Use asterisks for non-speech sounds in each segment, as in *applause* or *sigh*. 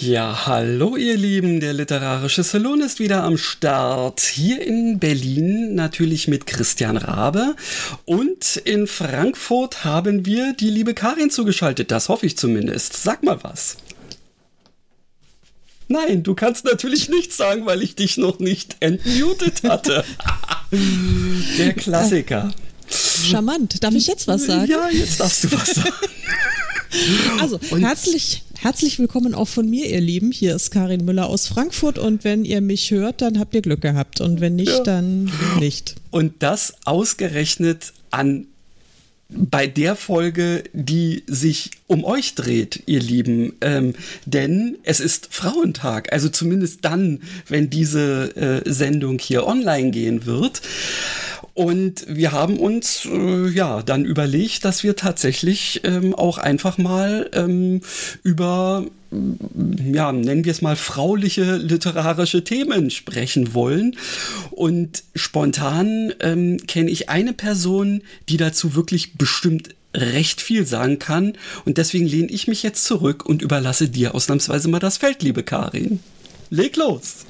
Ja, hallo ihr Lieben, der literarische Salon ist wieder am Start. Hier in Berlin natürlich mit Christian Rabe und in Frankfurt haben wir die liebe Karin zugeschaltet, das hoffe ich zumindest. Sag mal was. Nein, du kannst natürlich nichts sagen, weil ich dich noch nicht entmutet hatte. *laughs* der Klassiker. Charmant. Darf ich jetzt was sagen? Ja, jetzt darfst du was sagen. Also, und herzlich, herzlich willkommen auch von mir, ihr Lieben. Hier ist Karin Müller aus Frankfurt und wenn ihr mich hört, dann habt ihr Glück gehabt und wenn nicht, ja. dann nicht. Und das ausgerechnet an bei der Folge, die sich um euch dreht, ihr Lieben. Ähm, denn es ist Frauentag, also zumindest dann, wenn diese äh, Sendung hier online gehen wird. Und wir haben uns äh, ja dann überlegt, dass wir tatsächlich ähm, auch einfach mal ähm, über mm, ja, nennen wir es mal frauliche literarische Themen sprechen wollen. Und spontan ähm, kenne ich eine Person, die dazu wirklich bestimmt recht viel sagen kann. Und deswegen lehne ich mich jetzt zurück und überlasse dir ausnahmsweise mal das Feld, liebe Karin. Leg los!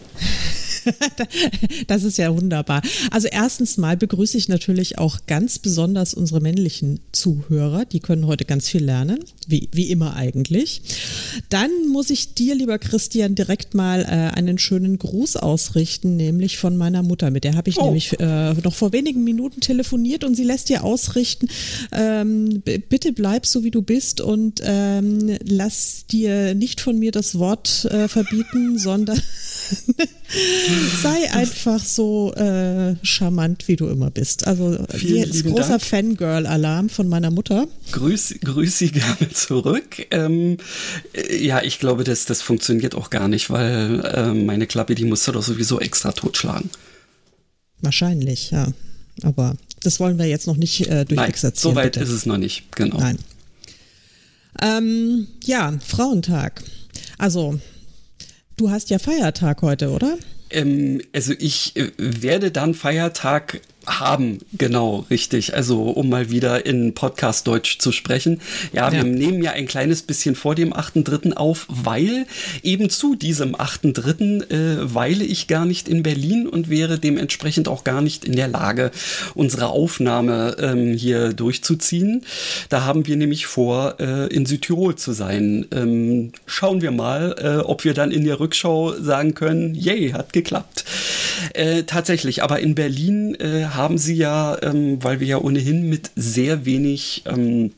*laughs* das ist ja wunderbar. Also erstens mal begrüße ich natürlich auch ganz besonders unsere männlichen Zuhörer. Die können heute ganz viel lernen, wie, wie immer eigentlich. Dann muss ich dir, lieber Christian, direkt mal äh, einen schönen Gruß ausrichten, nämlich von meiner Mutter. Mit der habe ich oh. nämlich äh, noch vor wenigen Minuten telefoniert und sie lässt dir ausrichten, ähm, bitte bleib so, wie du bist und ähm, lass dir nicht von mir das Wort äh, verbieten, sondern *laughs* Sei einfach so äh, charmant, wie du immer bist. Also jetzt großer Fangirl-Alarm von meiner Mutter. Grüß, grüß sie gerne zurück. Ähm, äh, ja, ich glaube, das, das funktioniert auch gar nicht, weil äh, meine Klappe, die musst du doch sowieso extra totschlagen. Wahrscheinlich, ja. Aber das wollen wir jetzt noch nicht äh, durchexerzieren. Nein, so weit bitte. ist es noch nicht, genau. Nein. Ähm, ja, Frauentag. Also Du hast ja Feiertag heute, oder? Ähm, also ich äh, werde dann Feiertag haben, genau, richtig. Also um mal wieder in Podcast-Deutsch zu sprechen. Ja, wir ja. nehmen ja ein kleines bisschen vor dem 8.3. auf, weil eben zu diesem 8.3. Äh, weile ich gar nicht in Berlin und wäre dementsprechend auch gar nicht in der Lage, unsere Aufnahme ähm, hier durchzuziehen. Da haben wir nämlich vor, äh, in Südtirol zu sein. Ähm, schauen wir mal, äh, ob wir dann in der Rückschau sagen können, yay, hat geklappt. Äh, tatsächlich, aber in Berlin äh, haben sie ja, ähm, weil wir ja ohnehin mit sehr wenig ähm,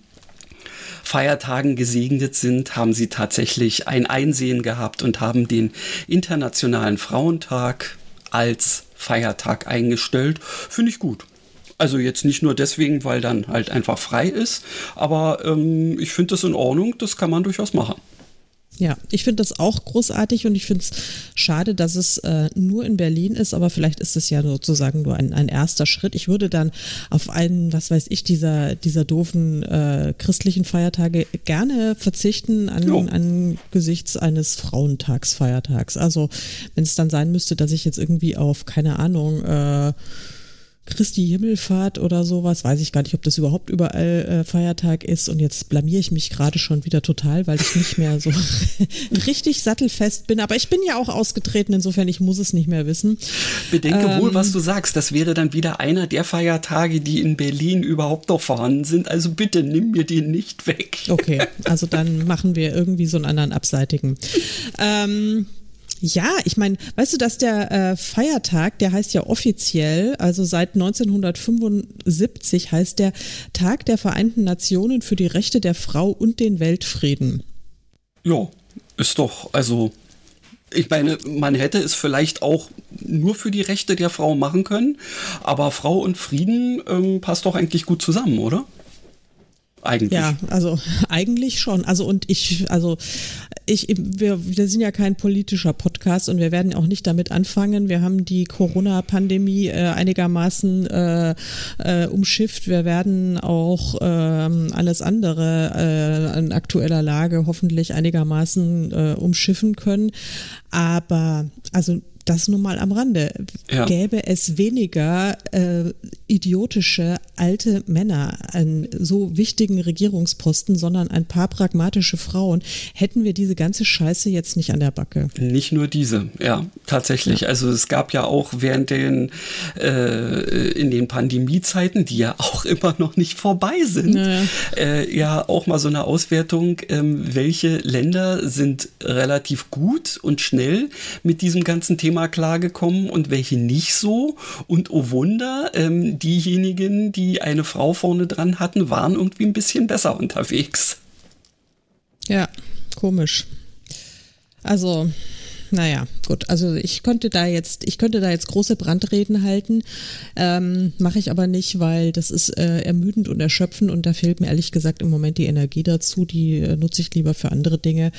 Feiertagen gesegnet sind, haben sie tatsächlich ein Einsehen gehabt und haben den Internationalen Frauentag als Feiertag eingestellt. Finde ich gut. Also jetzt nicht nur deswegen, weil dann halt einfach frei ist, aber ähm, ich finde das in Ordnung, das kann man durchaus machen. Ja, ich finde das auch großartig und ich finde es schade, dass es äh, nur in Berlin ist, aber vielleicht ist es ja sozusagen nur ein, ein erster Schritt. Ich würde dann auf einen, was weiß ich, dieser, dieser doofen äh, christlichen Feiertage gerne verzichten an, angesichts eines Frauentagsfeiertags. Also wenn es dann sein müsste, dass ich jetzt irgendwie auf, keine Ahnung, äh, Christi Himmelfahrt oder sowas. Weiß ich gar nicht, ob das überhaupt überall äh, Feiertag ist. Und jetzt blamier ich mich gerade schon wieder total, weil ich nicht mehr so *laughs* richtig sattelfest bin. Aber ich bin ja auch ausgetreten, insofern ich muss es nicht mehr wissen. Bedenke ähm, wohl, was du sagst. Das wäre dann wieder einer der Feiertage, die in Berlin überhaupt noch vorhanden sind. Also bitte nimm mir den nicht weg. Okay, also dann machen wir irgendwie so einen anderen abseitigen. *laughs* Ähm, ja, ich meine, weißt du, dass der äh, Feiertag, der heißt ja offiziell, also seit 1975 heißt der Tag der Vereinten Nationen für die Rechte der Frau und den Weltfrieden. Ja, ist doch, also ich meine, man hätte es vielleicht auch nur für die Rechte der Frau machen können, aber Frau und Frieden ähm, passt doch eigentlich gut zusammen, oder? Eigentlich. Ja, also *laughs* eigentlich schon. Also und ich, also ich, wir, wir sind ja kein politischer Podcast und wir werden auch nicht damit anfangen. Wir haben die Corona-Pandemie äh, einigermaßen äh, äh, umschifft. Wir werden auch äh, alles andere äh, in aktueller Lage hoffentlich einigermaßen äh, umschiffen können. Aber also das nur mal am Rande. Ja. Gäbe es weniger äh, idiotische alte Männer an so wichtigen Regierungsposten, sondern ein paar pragmatische Frauen, hätten wir diese ganze Scheiße jetzt nicht an der Backe. Nicht nur diese, ja, tatsächlich. Ja. Also es gab ja auch während den äh, in den Pandemiezeiten, die ja auch *laughs* immer noch nicht vorbei sind, naja. äh, ja auch mal so eine Auswertung, ähm, welche Länder sind relativ gut und schnell mit diesem ganzen Thema klargekommen und welche nicht so. Und oh Wunder, ähm, diejenigen, die eine Frau vorne dran hatten, waren irgendwie ein bisschen besser unterwegs. Ja, komisch. Also, naja, gut. Also ich könnte da jetzt, ich könnte da jetzt große Brandreden halten, ähm, mache ich aber nicht, weil das ist äh, ermüdend und erschöpfend und da fehlt mir ehrlich gesagt im Moment die Energie dazu. Die äh, nutze ich lieber für andere Dinge.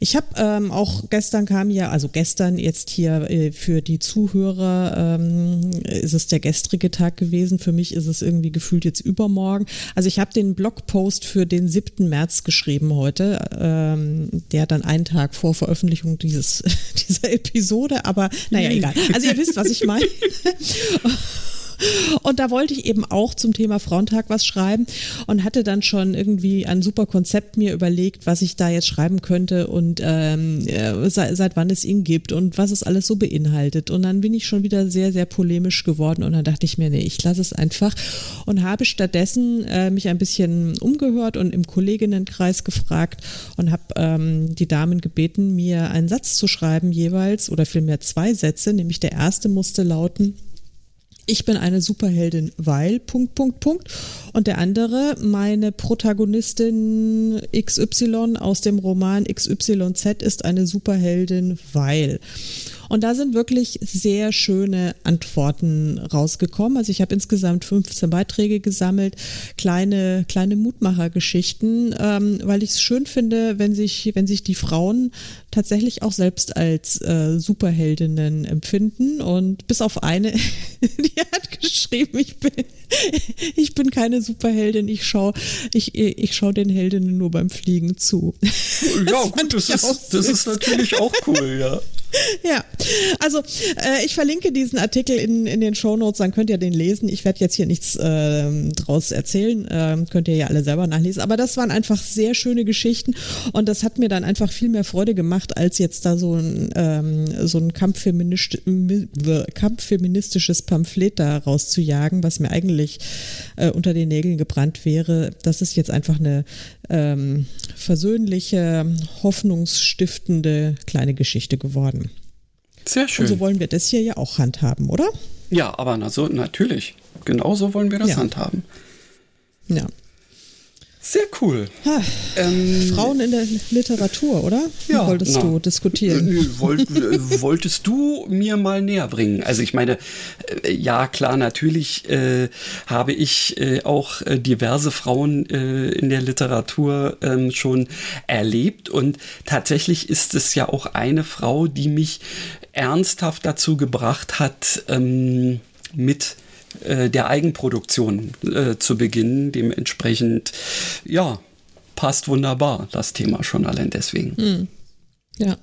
Ich habe ähm, auch gestern kam ja, also gestern jetzt hier äh, für die Zuhörer ähm, ist es der gestrige Tag gewesen. Für mich ist es irgendwie gefühlt jetzt übermorgen. Also ich habe den Blogpost für den 7. März geschrieben heute, ähm, der dann einen Tag vor Veröffentlichung dieses dieser Episode, aber naja, egal. Also ihr wisst, was ich meine. *laughs* *laughs* Und da wollte ich eben auch zum Thema Frauentag was schreiben und hatte dann schon irgendwie ein super Konzept mir überlegt, was ich da jetzt schreiben könnte und ähm, äh, seit, seit wann es ihn gibt und was es alles so beinhaltet. Und dann bin ich schon wieder sehr, sehr polemisch geworden und dann dachte ich mir, nee, ich lasse es einfach und habe stattdessen äh, mich ein bisschen umgehört und im Kolleginnenkreis gefragt und habe ähm, die Damen gebeten, mir einen Satz zu schreiben jeweils oder vielmehr zwei Sätze, nämlich der erste musste lauten, ich bin eine Superheldin, weil, Punkt, Punkt, Punkt. Und der andere, meine Protagonistin XY aus dem Roman XYZ ist eine Superheldin, weil. Und da sind wirklich sehr schöne Antworten rausgekommen. Also ich habe insgesamt 15 Beiträge gesammelt, kleine, kleine Mutmachergeschichten, ähm, weil ich es schön finde, wenn sich, wenn sich die Frauen tatsächlich auch selbst als äh, Superheldinnen empfinden. Und bis auf eine, *laughs* die hat geschrieben, ich bin, *laughs* ich bin keine Superheldin, ich schaue ich, ich schau den Heldinnen nur beim Fliegen zu. *laughs* Ja, gut, das ist, das ist natürlich auch cool, ja. Ja, also äh, ich verlinke diesen Artikel in, in den Show Notes, dann könnt ihr den lesen. Ich werde jetzt hier nichts äh, draus erzählen, äh, könnt ihr ja alle selber nachlesen. Aber das waren einfach sehr schöne Geschichten und das hat mir dann einfach viel mehr Freude gemacht, als jetzt da so ein, ähm, so ein kampffeminist kampffeministisches Pamphlet da rauszujagen, was mir eigentlich äh, unter den Nägeln gebrannt wäre. Das ist jetzt einfach eine ähm, versöhnliche, hoffnungsstiftende kleine Geschichte geworden. Sehr schön. Und so wollen wir das hier ja auch handhaben, oder? Ja, aber na so, natürlich. Genauso wollen wir das ja. handhaben. Ja. Sehr cool. Ha, ähm, Frauen in der Literatur, oder? Ja, wolltest na, du diskutieren? Äh, wollt, äh, wolltest du mir mal näher bringen? Also ich meine, äh, ja klar, natürlich äh, habe ich äh, auch äh, diverse Frauen in der Literatur ähm, schon erlebt und tatsächlich ist es ja auch eine Frau, die mich ernsthaft dazu gebracht hat, ähm, mit äh, der Eigenproduktion äh, zu beginnen. Dementsprechend, ja, passt wunderbar das Thema schon allein deswegen. Hm. Ja.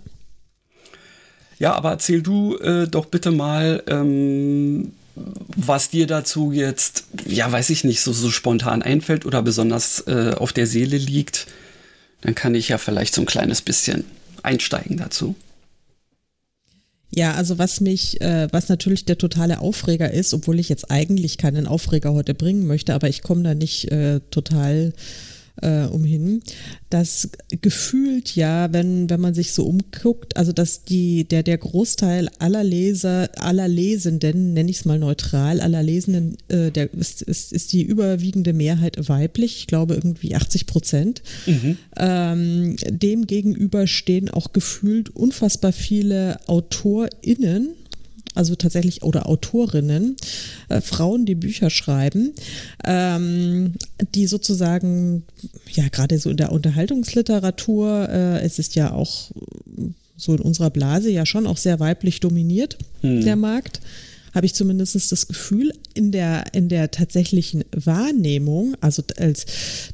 Ja, aber erzähl du äh, doch bitte mal, ähm, was dir dazu jetzt, ja, weiß ich nicht, so, so spontan einfällt oder besonders äh, auf der Seele liegt. Dann kann ich ja vielleicht so ein kleines bisschen einsteigen dazu. Ja, also was mich, äh, was natürlich der totale Aufreger ist, obwohl ich jetzt eigentlich keinen Aufreger heute bringen möchte, aber ich komme da nicht äh, total äh, umhin, dass gefühlt ja, wenn, wenn man sich so umguckt, also dass die, der, der Großteil aller Leser, aller Lesenden, nenne ich es mal neutral, aller Lesenden, äh, der ist, ist, ist die überwiegende Mehrheit weiblich, ich glaube irgendwie 80 Prozent. Mhm. Ähm, dem gegenüber stehen auch gefühlt unfassbar viele AutorInnen also tatsächlich, oder Autorinnen, äh, Frauen, die Bücher schreiben, ähm, die sozusagen, ja, gerade so in der Unterhaltungsliteratur, äh, es ist ja auch so in unserer Blase ja schon auch sehr weiblich dominiert, hm. der Markt habe ich zumindest das Gefühl, in der, in der tatsächlichen Wahrnehmung, also als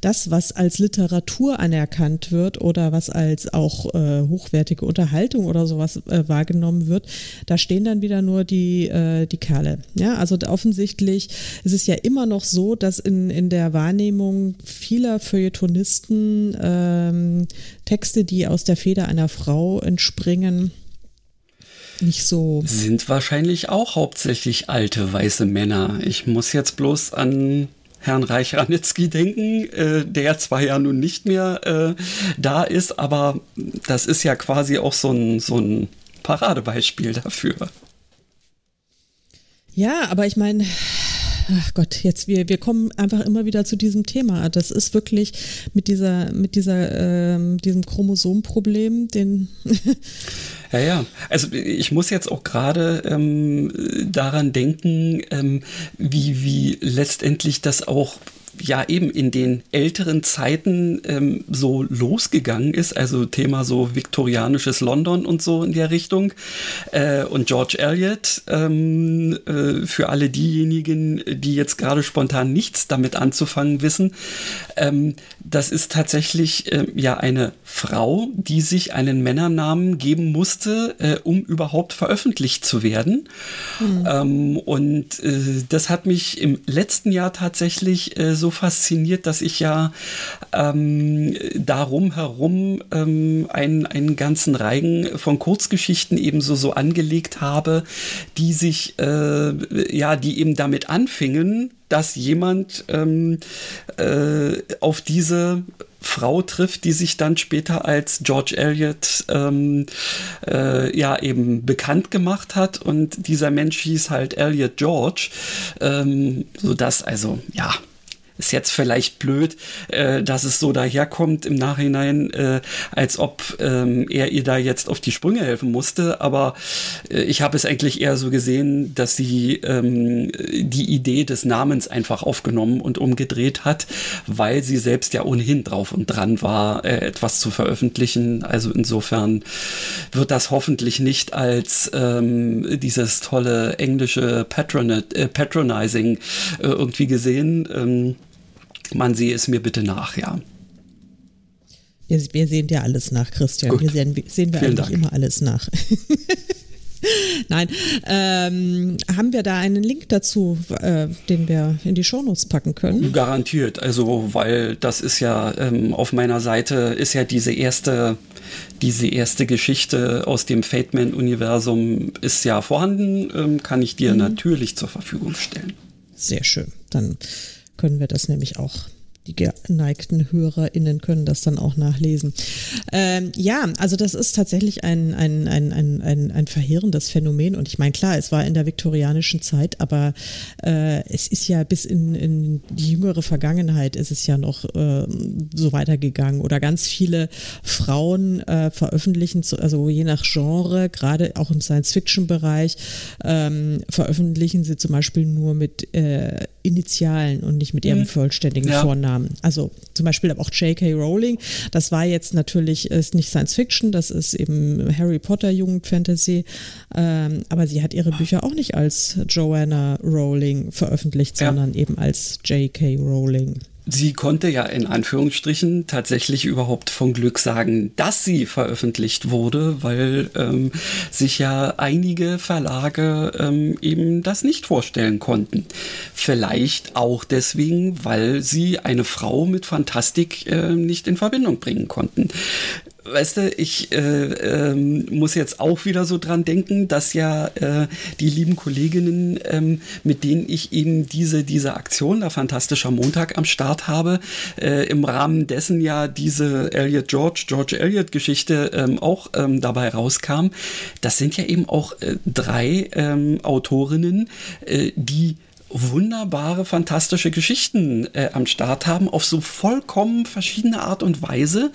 das, was als Literatur anerkannt wird oder was als auch äh, hochwertige Unterhaltung oder sowas äh, wahrgenommen wird, da stehen dann wieder nur die, äh, die Kerle. Ja, also offensichtlich ist es ja immer noch so, dass in, in der Wahrnehmung vieler Feuilletonisten ähm, Texte, die aus der Feder einer Frau entspringen, nicht so. Sind wahrscheinlich auch hauptsächlich alte weiße Männer. Ich muss jetzt bloß an Herrn Reich-Ranitzky denken, äh, der zwar ja nun nicht mehr äh, da ist, aber das ist ja quasi auch so ein, so ein Paradebeispiel dafür. Ja, aber ich meine, ach Gott, jetzt wir, wir kommen einfach immer wieder zu diesem Thema. Das ist wirklich mit dieser, mit dieser, ähm, diesem Chromosomproblem, den Ja, ja. Also ich muss jetzt auch gerade ähm, daran denken, ähm, wie, wie letztendlich das auch ja eben in den älteren Zeiten ähm, so losgegangen ist, also Thema so viktorianisches London und so in der Richtung. Äh, und George Eliot, ähm, äh, für alle diejenigen, die jetzt gerade spontan nichts damit anzufangen wissen, ähm, das ist tatsächlich äh, ja eine Frau, die sich einen Männernamen geben musste, äh, um überhaupt veröffentlicht zu werden. Mhm. und äh, das hat mich im letzten Jahr tatsächlich äh, so fasziniert, dass ich ja ähm, darum herum ähm, einen, einen ganzen Reigen von Kurzgeschichten ebenso so angelegt habe, die sich, äh, ja, die eben damit anfingen, dass jemand ähm, äh, auf diese Frau trifft, die sich dann später als George Eliot ähm, äh, ja eben bekannt gemacht hat. Und dieser Mensch hieß halt Eliot George, ähm, so dass also ja ist jetzt vielleicht blöd, äh, dass es so daherkommt im Nachhinein, äh, als ob ähm, er ihr da jetzt auf die Sprünge helfen musste. Aber äh, ich habe es eigentlich eher so gesehen, dass sie ähm, die Idee des Namens einfach aufgenommen und umgedreht hat, weil sie selbst ja ohnehin drauf und dran war, äh, etwas zu veröffentlichen. Also insofern wird das hoffentlich nicht als ähm, dieses tolle englische Patronat, äh, Patronizing äh, irgendwie gesehen. Man sehe es mir bitte nach, ja. Wir, wir sehen dir alles nach, Christian. Gut. Wir sehen, sehen wir Vielen eigentlich Dank. immer alles nach. *laughs* Nein, ähm, haben wir da einen Link dazu, äh, den wir in die Shownotes packen können? Garantiert, also weil das ist ja ähm, auf meiner Seite ist ja diese erste, diese erste Geschichte aus dem Fateman-Universum ist ja vorhanden, ähm, kann ich dir mhm. natürlich zur Verfügung stellen. Sehr schön. Dann können wir das nämlich auch die geneigten HörerInnen können das dann auch nachlesen. Ähm, ja, also das ist tatsächlich ein, ein, ein, ein, ein, ein verheerendes Phänomen. Und ich meine, klar, es war in der viktorianischen Zeit, aber äh, es ist ja bis in, in die jüngere Vergangenheit ist es ja noch äh, so weitergegangen. Oder ganz viele Frauen äh, veröffentlichen, also je nach Genre, gerade auch im Science-Fiction-Bereich, ähm, veröffentlichen sie zum Beispiel nur mit äh, Initialen und nicht mit ihrem mhm. vollständigen ja. Vornamen. Namen. Also zum Beispiel auch J.K. Rowling. Das war jetzt natürlich ist nicht Science Fiction, das ist eben Harry Potter Jugendfantasy. Ähm, aber sie hat ihre Bücher auch nicht als Joanna Rowling veröffentlicht, ja. sondern eben als J.K. Rowling sie konnte ja in Anführungsstrichen tatsächlich überhaupt von Glück sagen, dass sie veröffentlicht wurde, weil ähm, sich ja einige Verlage ähm, eben das nicht vorstellen konnten. Vielleicht auch deswegen, weil sie eine Frau mit Fantastik äh, nicht in Verbindung bringen konnten weißt du, ich äh, äh, muss jetzt auch wieder so dran denken, dass ja äh, die lieben Kolleginnen, ähm, mit denen ich eben diese, diese Aktion, der Fantastischer Montag am Start habe, äh, im Rahmen dessen ja diese Elliot George, George Elliot Geschichte ähm, auch ähm, dabei rauskam. Das sind ja eben auch äh, drei Autorinnen, äh, die wunderbare, fantastische Geschichten äh, am Start haben, auf so vollkommen verschiedene Art und Weise,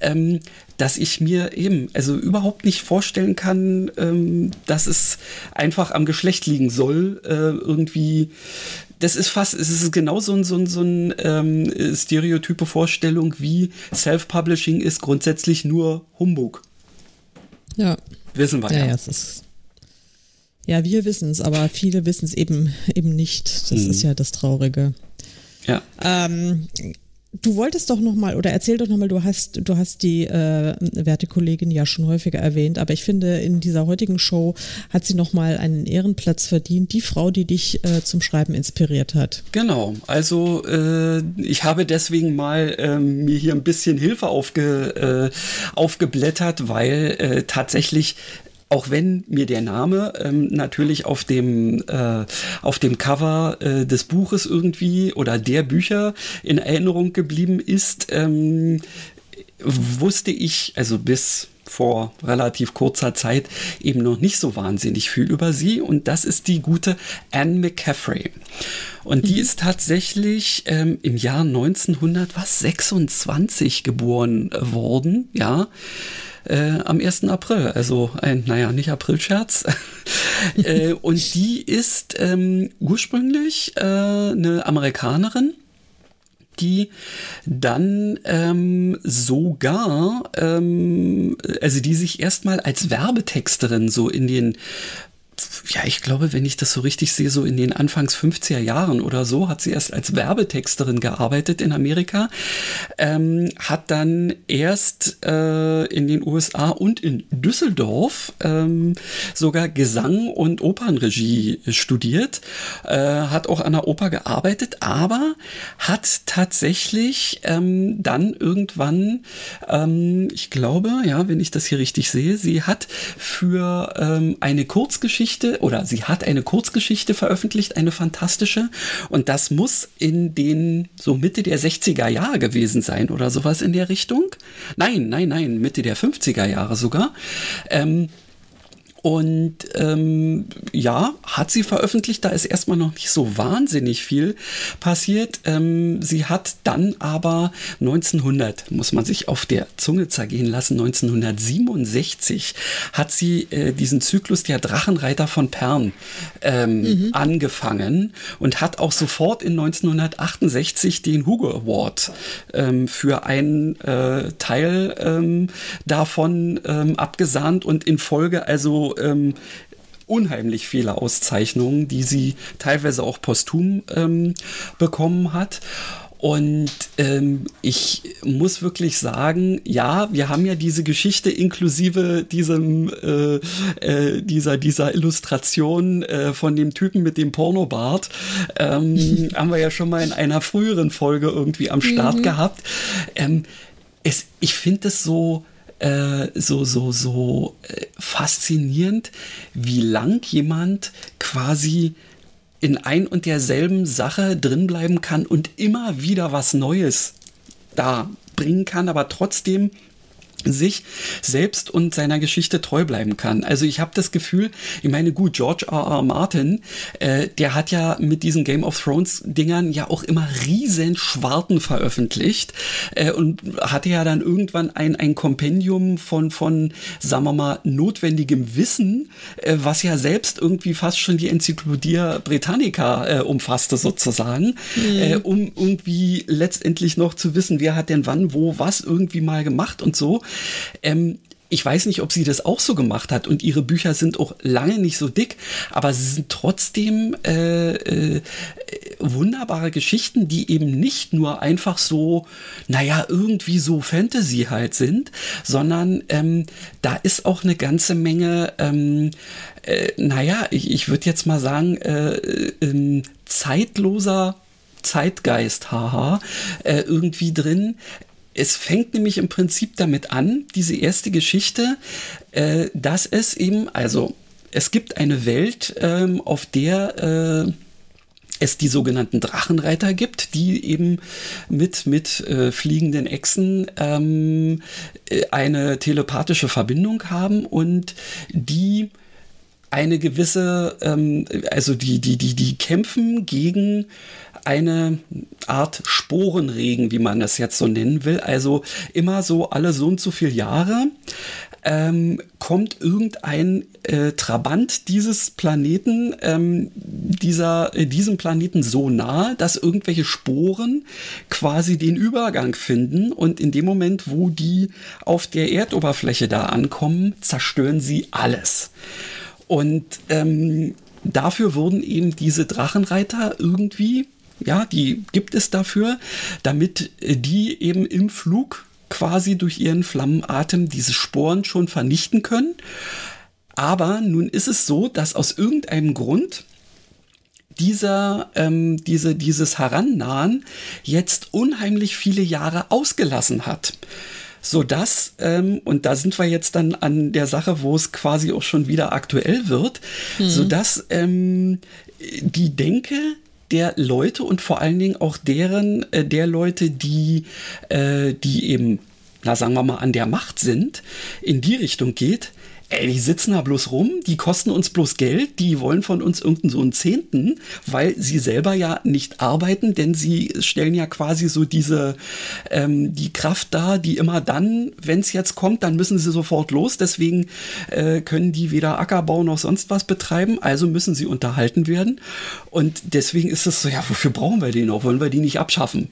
ähm, dass ich mir eben also überhaupt nicht vorstellen kann, ähm, dass es einfach am Geschlecht liegen soll, äh, irgendwie. Das ist fast, es ist genau so ein, so ein, so ein ähm, stereotype Vorstellung, wie Self-Publishing ist grundsätzlich nur Humbug. Ja. Wissen wir ja. Ja, ja, es ist ja, wir wissen es, aber viele wissen es eben, eben nicht. Das Mhm. ist ja das Traurige. ja. Ähm, du wolltest doch noch mal oder erzähl doch noch mal, du hast du hast die äh, werte Kollegin ja schon häufiger erwähnt, aber ich finde in dieser heutigen Show hat sie noch mal einen Ehrenplatz verdient, die Frau, die dich äh, zum Schreiben inspiriert hat. Genau, also äh, ich habe deswegen mal ähm, mir hier ein bisschen Hilfe aufge, äh, aufgeblättert, weil äh, tatsächlich auch wenn mir der Name ähm, natürlich auf dem äh, auf dem Cover äh, des Buches irgendwie oder der Bücher in Erinnerung geblieben ist, ähm, wusste ich also bis vor relativ kurzer Zeit eben noch nicht so wahnsinnig viel über sie. Und das ist die gute Anne McCaffrey. Und die ist tatsächlich ähm, im Jahr 1926 geboren worden, ja, äh, am 1. April. Also ein, naja, nicht Aprilscherz. *laughs* äh, und die ist ähm, ursprünglich äh, eine Amerikanerin die dann ähm, sogar, ähm, also die sich erstmal als Werbetexterin so in den ja, ich glaube, wenn ich das so richtig sehe, so in den Anfangs 50er Jahren oder so, hat sie erst als Werbetexterin gearbeitet in Amerika, ähm, hat dann erst äh, in den USA und in Düsseldorf ähm, sogar Gesang und Opernregie studiert, äh, hat auch an der Oper gearbeitet, aber hat tatsächlich ähm, dann irgendwann, ähm, ich glaube, ja, wenn ich das hier richtig sehe, sie hat für ähm, eine Kurzgeschichte oder sie hat eine Kurzgeschichte veröffentlicht, eine fantastische. Und das muss in den so Mitte der 60er Jahre gewesen sein oder sowas in der Richtung. Nein, nein, nein, Mitte der 50er Jahre sogar. Ähm, und ähm, ja, hat sie veröffentlicht, da ist erstmal noch nicht so wahnsinnig viel passiert. Ähm, sie hat dann aber 1900, muss man sich auf der Zunge zergehen lassen, 1967 hat sie äh, diesen Zyklus der Drachenreiter von Pern ähm, mhm. angefangen und hat auch sofort in 1968 den Hugo Award ähm, für einen äh, Teil ähm, davon ähm, abgesahnt und in Folge also ähm, unheimlich viele Auszeichnungen, die sie teilweise auch posthum ähm, bekommen hat. Und ähm, ich muss wirklich sagen, ja, wir haben ja diese Geschichte inklusive diesem äh, äh, dieser dieser Illustration äh, von dem Typen mit dem Pornobart ähm, *laughs* haben wir ja schon mal in einer früheren Folge irgendwie am Start mhm. gehabt. Ähm, es, ich finde es so äh, so, so, so äh, faszinierend, wie lang jemand quasi in ein und derselben Sache drinbleiben kann und immer wieder was Neues da bringen kann, aber trotzdem sich selbst und seiner Geschichte treu bleiben kann. Also ich habe das Gefühl, ich meine, gut, George R. R. Martin, äh, der hat ja mit diesen Game of Thrones Dingern ja auch immer riesen Schwarten veröffentlicht äh, und hatte ja dann irgendwann ein, ein Kompendium von, von, sagen wir mal, notwendigem Wissen, äh, was ja selbst irgendwie fast schon die Enzyklopädie Britannica äh, umfasste sozusagen, mhm. um irgendwie letztendlich noch zu wissen, wer hat denn wann, wo, was irgendwie mal gemacht und so. Ähm, ich weiß nicht, ob sie das auch so gemacht hat und ihre Bücher sind auch lange nicht so dick, aber sie sind trotzdem äh, äh, wunderbare Geschichten, die eben nicht nur einfach so, naja, irgendwie so Fantasy halt sind, sondern ähm, da ist auch eine ganze Menge, ähm, äh, naja, ich, ich würde jetzt mal sagen, äh, ähm, zeitloser Zeitgeist, haha, äh, irgendwie drin. Es fängt nämlich im Prinzip damit an, diese erste Geschichte, äh, dass es eben, also es gibt eine Welt, ähm, auf der äh, es die sogenannten Drachenreiter gibt, die eben mit, mit äh, fliegenden Echsen ähm, eine telepathische Verbindung haben und die eine gewisse, ähm, also die, die, die, die kämpfen gegen eine Art Sporenregen, wie man das jetzt so nennen will. Also immer so alle so und so viele Jahre ähm, kommt irgendein äh, Trabant dieses Planeten, ähm, dieser, äh, diesem Planeten so nahe, dass irgendwelche Sporen quasi den Übergang finden und in dem Moment, wo die auf der Erdoberfläche da ankommen, zerstören sie alles. Und ähm, dafür wurden eben diese Drachenreiter irgendwie ja, die gibt es dafür, damit äh, die eben im Flug quasi durch ihren Flammenatem diese Sporen schon vernichten können. Aber nun ist es so, dass aus irgendeinem Grund dieser, ähm, diese, dieses Herannahen jetzt unheimlich viele Jahre ausgelassen hat. Sodass, ähm, und da sind wir jetzt dann an der Sache, wo es quasi auch schon wieder aktuell wird, mhm. sodass ähm, die Denke der Leute und vor allen Dingen auch deren, äh, der Leute, die, äh, die eben, na sagen wir mal, an der Macht sind, in die Richtung geht, ey, die sitzen da bloß rum, die kosten uns bloß Geld, die wollen von uns irgendeinen so einen Zehnten, weil sie selber ja nicht arbeiten, denn sie stellen ja quasi so diese, ähm, die Kraft da, die immer dann, wenn es jetzt kommt, dann müssen sie sofort los, deswegen äh, können die weder Ackerbau noch sonst was betreiben, also müssen sie unterhalten werden. Und deswegen ist es so, ja, wofür brauchen wir die noch, wollen wir die nicht abschaffen?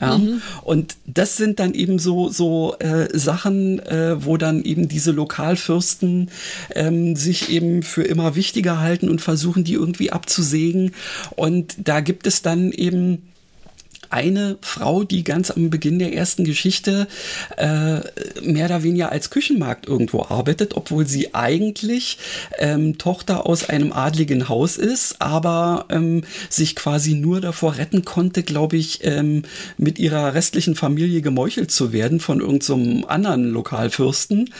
Ja? Mhm. Und das sind dann eben so, so äh, Sachen, äh, wo dann eben diese Lokalfürsten ähm, sich eben für immer wichtiger halten und versuchen, die irgendwie abzusägen. Und da gibt es dann eben eine Frau, die ganz am Beginn der ersten Geschichte äh, mehr oder weniger als Küchenmarkt irgendwo arbeitet, obwohl sie eigentlich ähm, Tochter aus einem adligen Haus ist, aber ähm, sich quasi nur davor retten konnte, glaube ich, ähm, mit ihrer restlichen Familie gemeuchelt zu werden von irgendeinem so anderen Lokalfürsten,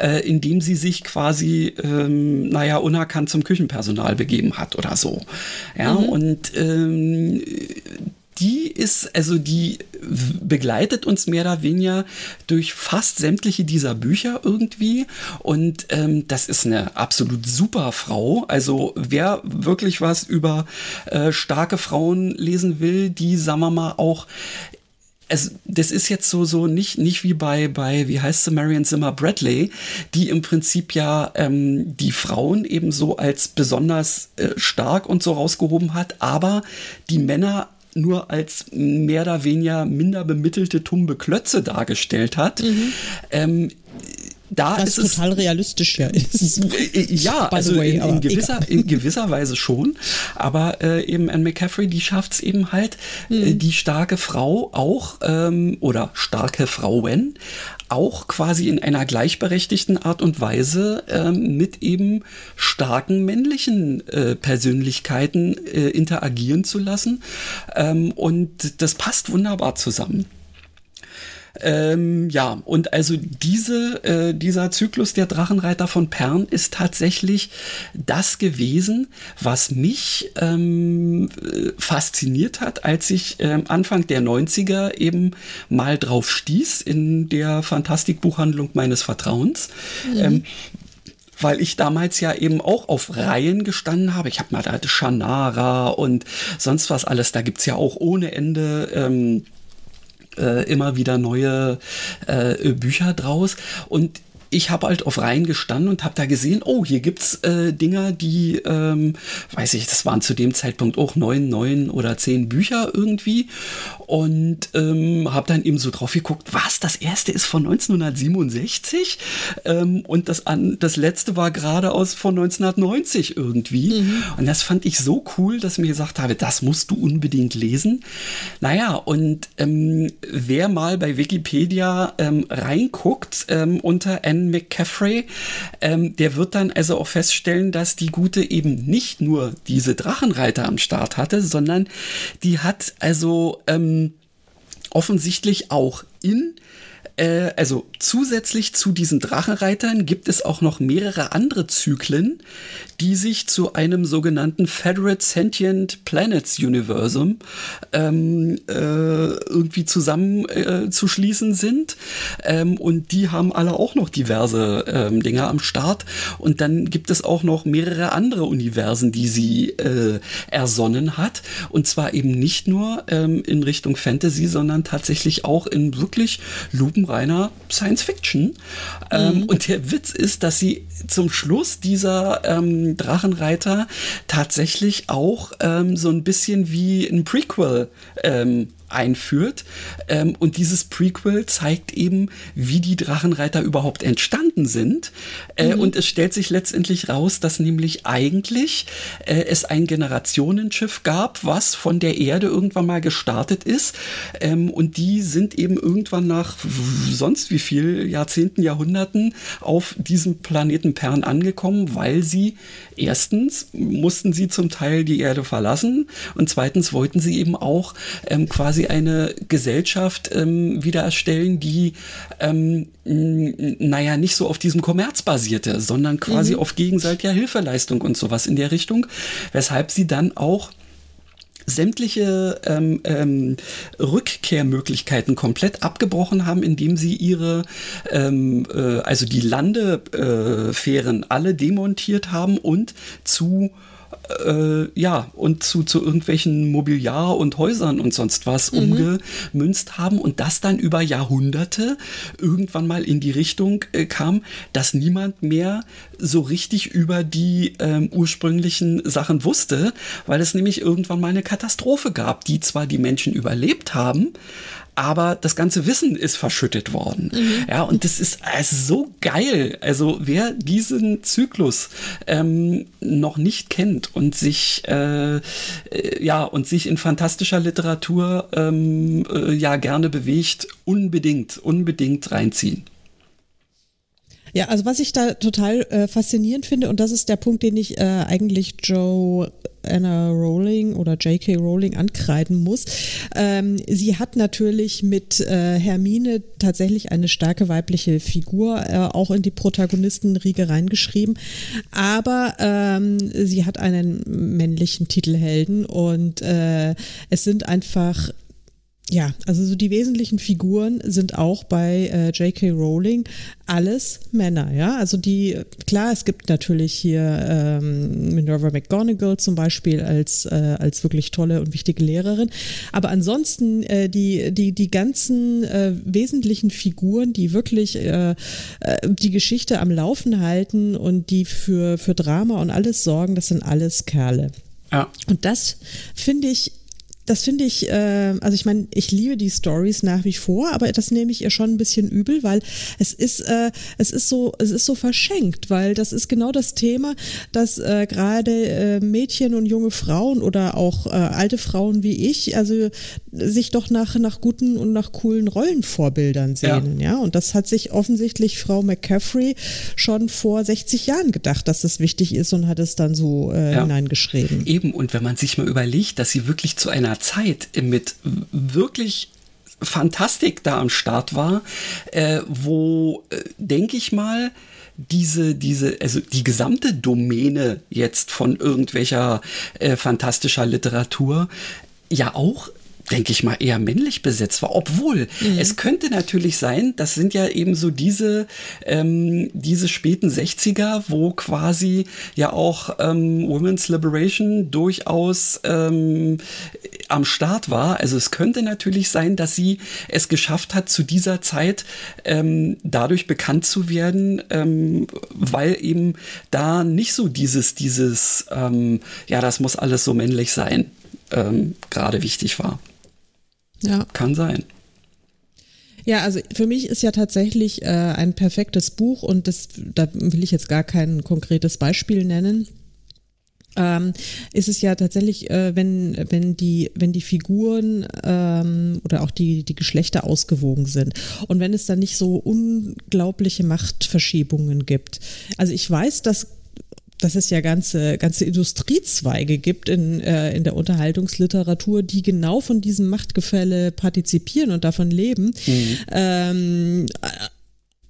äh, indem sie sich quasi, ähm, naja, unerkannt zum Küchenpersonal begeben hat oder so. Ja, mhm. und ähm, die ist, also die begleitet uns mehr oder weniger durch fast sämtliche dieser Bücher irgendwie. Und ähm, das ist eine absolut super Frau. Also wer wirklich was über äh, starke Frauen lesen will, die, sagen wir mal, auch es, das ist jetzt so, so nicht, nicht wie bei, bei, wie heißt sie, Marion Zimmer Bradley, die im Prinzip ja ähm, die Frauen eben so als besonders äh, stark und so rausgehoben hat, aber die Männer nur als mehr oder weniger minder bemittelte tumbe Klötze dargestellt hat. Mhm. Ähm, da Was ist total es, realistisch ja ist. Ja, also way, in, in, gewisser, in gewisser Weise schon. Aber äh, eben Anne McCaffrey, die schafft es eben halt, äh, mhm. äh, die starke Frau auch, ähm, oder starke Frauen, auch quasi in einer gleichberechtigten Art und Weise ähm, mit eben starken männlichen äh, Persönlichkeiten äh, interagieren zu lassen. Ähm, und das passt wunderbar zusammen. Ähm, ja, und also diese, äh, dieser Zyklus der Drachenreiter von Pern ist tatsächlich das gewesen, was mich ähm, fasziniert hat, als ich ähm, Anfang der 90er eben mal drauf stieß in der Fantastikbuchhandlung meines Vertrauens. Mhm. Ähm, weil ich damals ja eben auch auf Reihen gestanden habe. Ich habe mal da Shannara und sonst was alles. Da gibt's ja auch ohne Ende ähm, äh, immer wieder neue äh, Bücher draus. Und ich habe halt auf Reihen gestanden und habe da gesehen, oh, hier gibt's äh, Dinger, die, ähm, weiß ich, das waren zu dem Zeitpunkt auch neun, neun oder zehn Bücher irgendwie und ähm, habe dann eben so drauf geguckt, was, das erste ist von 1967 ähm, und das, an, das letzte war gerade aus von 1990 irgendwie mhm. und das fand ich so cool, dass ich mir gesagt habe, das musst du unbedingt lesen. Naja, und ähm, wer mal bei Wikipedia ähm, reinguckt ähm, unter N Ian McCaffrey, ähm, der wird dann also auch feststellen, dass die Gute eben nicht nur diese Drachenreiter am Start hatte, sondern die hat also ähm, offensichtlich auch in äh, also zusätzlich zu diesen Drachenreitern gibt es auch noch mehrere andere Zyklen, die sich zu einem sogenannten Federate Sentient Planets Universum ähm, äh, irgendwie zusammenzuschließen äh, sind. Ähm, und die haben alle auch noch diverse ähm, Dinge am Start. Und dann gibt es auch noch mehrere andere Universen, die sie äh, ersonnen hat. Und zwar eben nicht nur ähm, in Richtung Fantasy, sondern tatsächlich auch in wirklich lupenreiner Science Fiction. Ähm, mhm. Und der Witz ist, dass sie zum Schluss dieser ähm, Drachenreiter tatsächlich auch ähm, so ein bisschen wie ein Prequel ähm, einführt. Ähm, und dieses Prequel zeigt eben, wie die Drachenreiter überhaupt entstanden sind. Äh, mhm. Und es stellt sich letztendlich raus, dass nämlich eigentlich äh, es ein Generationenschiff gab, was von der Erde irgendwann mal gestartet ist. Ähm, und die sind eben irgendwann nach sonst wie viel Jahrzehnten, Jahrhunderten auf diesem Planeten Pern angekommen, weil sie erstens mussten sie zum Teil die Erde verlassen und zweitens wollten sie eben auch ähm, quasi eine Gesellschaft ähm, wieder erstellen, die ähm, naja nicht so auf diesem Kommerz basierte, sondern quasi mhm. auf gegenseitiger Hilfeleistung und sowas in der Richtung, weshalb sie dann auch sämtliche ähm, ähm, Rückkehrmöglichkeiten komplett abgebrochen haben, indem sie ihre, ähm, äh, also die Landefähren äh, alle demontiert haben und zu äh, ja, und zu, zu irgendwelchen Mobiliar und Häusern und sonst was mhm. umgemünzt haben und das dann über Jahrhunderte irgendwann mal in die Richtung äh, kam, dass niemand mehr so richtig über die ähm, ursprünglichen Sachen wusste, weil es nämlich irgendwann mal eine Katastrophe gab, die zwar die Menschen überlebt haben, aber das ganze Wissen ist verschüttet worden. Mhm. Ja, und das ist also so geil. Also wer diesen Zyklus ähm, noch nicht kennt und sich äh, äh, ja und sich in fantastischer Literatur ähm, äh, ja gerne bewegt, unbedingt, unbedingt reinziehen. Ja, also was ich da total äh, faszinierend finde, und das ist der Punkt, den ich äh, eigentlich Joe Anna Rowling oder J.K. Rowling ankreiden muss. Ähm, sie hat natürlich mit äh, Hermine tatsächlich eine starke weibliche Figur äh, auch in die Protagonistenriege reingeschrieben, aber ähm, sie hat einen männlichen Titelhelden und äh, es sind einfach ja, also so die wesentlichen Figuren sind auch bei äh, J.K. Rowling alles Männer, ja. Also die, klar, es gibt natürlich hier ähm, Minerva McGonagall zum Beispiel als, äh, als wirklich tolle und wichtige Lehrerin. Aber ansonsten äh, die, die, die ganzen äh, wesentlichen Figuren, die wirklich äh, äh, die Geschichte am Laufen halten und die für, für Drama und alles sorgen, das sind alles Kerle. Ja. Und das finde ich das finde ich, äh, also ich meine, ich liebe die Stories nach wie vor, aber das nehme ich ihr schon ein bisschen übel, weil es ist, äh, es ist so, es ist so verschenkt, weil das ist genau das Thema, dass äh, gerade äh, Mädchen und junge Frauen oder auch äh, alte Frauen wie ich, also sich doch nach, nach guten und nach coolen Rollenvorbildern sehnen, ja. ja? Und das hat sich offensichtlich Frau McCaffrey schon vor 60 Jahren gedacht, dass das wichtig ist und hat es dann so äh, ja. hineingeschrieben. Eben, und wenn man sich mal überlegt, dass sie wirklich zu einer Zeit mit wirklich Fantastik da am Start war, äh, wo, äh, denke ich mal, diese, diese, also die gesamte Domäne jetzt von irgendwelcher äh, fantastischer Literatur ja auch denke ich mal, eher männlich besetzt war. Obwohl, mhm. es könnte natürlich sein, das sind ja eben so diese, ähm, diese späten 60er, wo quasi ja auch ähm, Women's Liberation durchaus ähm, am Start war. Also es könnte natürlich sein, dass sie es geschafft hat, zu dieser Zeit ähm, dadurch bekannt zu werden, ähm, weil eben da nicht so dieses, dieses, ähm, ja, das muss alles so männlich sein, ähm, gerade wichtig war. Ja. Kann sein. Ja, also für mich ist ja tatsächlich äh, ein perfektes Buch und das, da will ich jetzt gar kein konkretes Beispiel nennen. Ähm, ist es ja tatsächlich, äh, wenn, wenn, die, wenn die Figuren ähm, oder auch die, die Geschlechter ausgewogen sind und wenn es dann nicht so unglaubliche Machtverschiebungen gibt. Also ich weiß, dass dass es ja ganze, ganze Industriezweige gibt in, äh, in der Unterhaltungsliteratur, die genau von diesem Machtgefälle partizipieren und davon leben. Mhm. Ähm,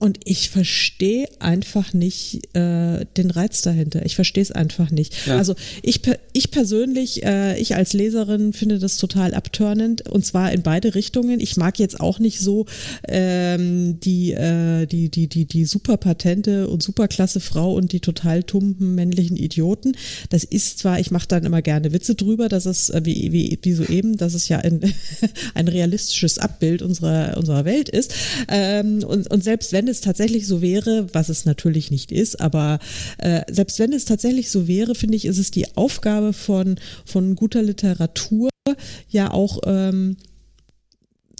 und ich verstehe einfach nicht äh, den Reiz dahinter. Ich verstehe es einfach nicht. Ja. Also ich, ich persönlich, äh, ich als Leserin finde das total abturnend und zwar in beide Richtungen. Ich mag jetzt auch nicht so ähm, die, äh, die, die, die, die super patente und superklasse Frau und die total tumpen männlichen Idioten. Das ist zwar, ich mache dann immer gerne Witze drüber, dass es, äh, wie, wie, wie soeben, dass es ja ein, *laughs* ein realistisches Abbild unserer, unserer Welt ist. Ähm, und, und selbst wenn es tatsächlich so wäre, was es natürlich nicht ist, aber äh, selbst wenn es tatsächlich so wäre, finde ich, ist es die Aufgabe von, von guter Literatur ja auch ähm,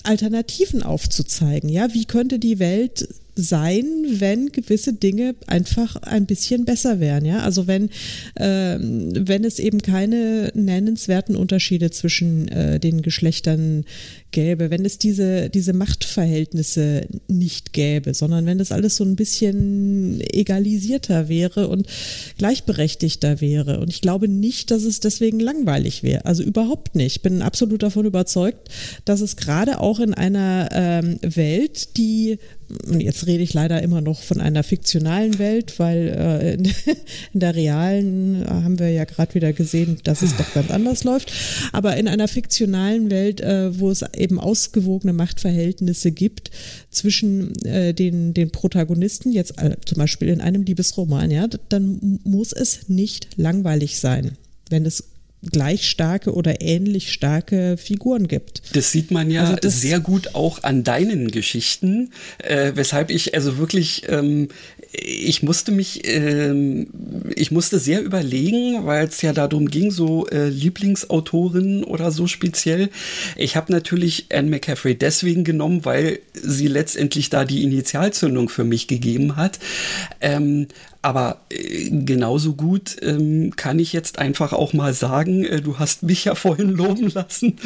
Alternativen aufzuzeigen. Ja, wie könnte die Welt sein, wenn gewisse Dinge einfach ein bisschen besser wären. Ja, also wenn ähm, wenn es eben keine nennenswerten Unterschiede zwischen äh, den Geschlechtern gäbe, wenn es diese, diese Machtverhältnisse nicht gäbe, sondern wenn das alles so ein bisschen egalisierter wäre und gleichberechtigter wäre. Und ich glaube nicht, dass es deswegen langweilig wäre. Also überhaupt nicht. Ich bin absolut davon überzeugt, dass es gerade auch in einer ähm, Welt, die jetzt rede ich leider immer noch von einer fiktionalen Welt, weil äh, in, *laughs* in, der realen äh, haben wir ja gerade wieder gesehen, dass es doch ganz anders läuft. Aber in einer fiktionalen Welt, äh, wo es eben ausgewogene Machtverhältnisse gibt zwischen äh, den, den Protagonisten, jetzt äh, zum Beispiel in einem Liebesroman, ja, dann muss es nicht langweilig sein, wenn es gleich starke oder ähnlich starke Figuren gibt. Das sieht man ja also sehr gut auch an deinen Geschichten, äh, weshalb ich also wirklich ähm, ich musste mich, ähm, ich musste sehr überlegen, weil es ja darum ging, so äh, Lieblingsautorinnen oder so speziell. Ich habe natürlich Anne McCaffrey deswegen genommen, weil sie letztendlich da die Initialzündung für mich gegeben hat. Ähm, aber äh, genauso gut ähm, kann ich jetzt einfach auch mal sagen, äh, du hast mich ja *laughs* vorhin loben lassen.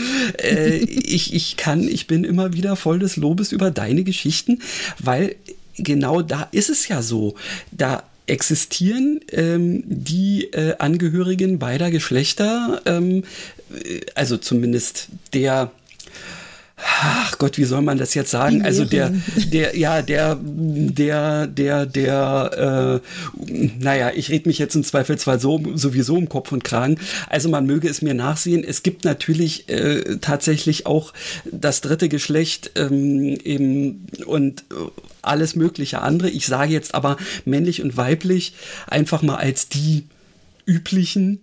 Äh, *laughs* ich, ich kann, ich bin immer wieder voll des Lobes über deine Geschichten, weil genau da ist es ja so. Da existieren ähm, die äh, Angehörigen beider Geschlechter, ähm, äh, also zumindest der ach Gott, wie soll man das jetzt sagen? Also der, der, ja, der, der, der, der, äh, naja, ich rede mich jetzt im Zweifelsfall so, sowieso im Kopf und Kragen. Also man möge es mir nachsehen. Es gibt natürlich äh, tatsächlich auch das dritte Geschlecht ähm, eben und alles mögliche andere. Ich sage jetzt aber männlich und weiblich einfach mal als die üblichen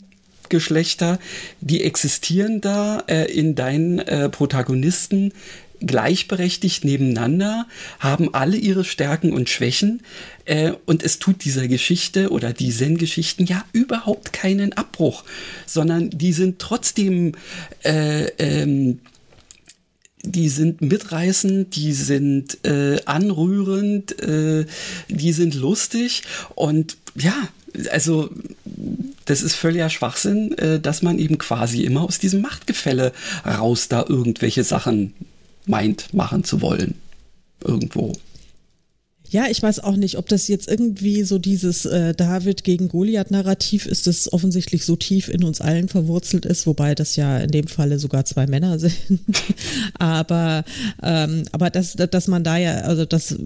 Geschlechter, die existieren da äh, in deinen äh, Protagonisten gleichberechtigt nebeneinander, haben alle ihre Stärken und Schwächen äh, und es tut dieser Geschichte oder diesen Geschichten ja überhaupt keinen Abbruch, sondern die sind trotzdem äh, ähm, die sind mitreißend, die sind äh, anrührend, äh, die sind lustig und ja, also das ist völliger Schwachsinn, äh, dass man eben quasi immer aus diesem Machtgefälle raus da irgendwelche Sachen meint, machen zu wollen. Irgendwo. Ja, ich weiß auch nicht, ob das jetzt irgendwie so dieses äh, David gegen Goliath-Narrativ ist, das offensichtlich so tief in uns allen verwurzelt ist, wobei das ja in dem Falle sogar zwei Männer *laughs* sind. aber ähm, aber dass, dass man da ja, also das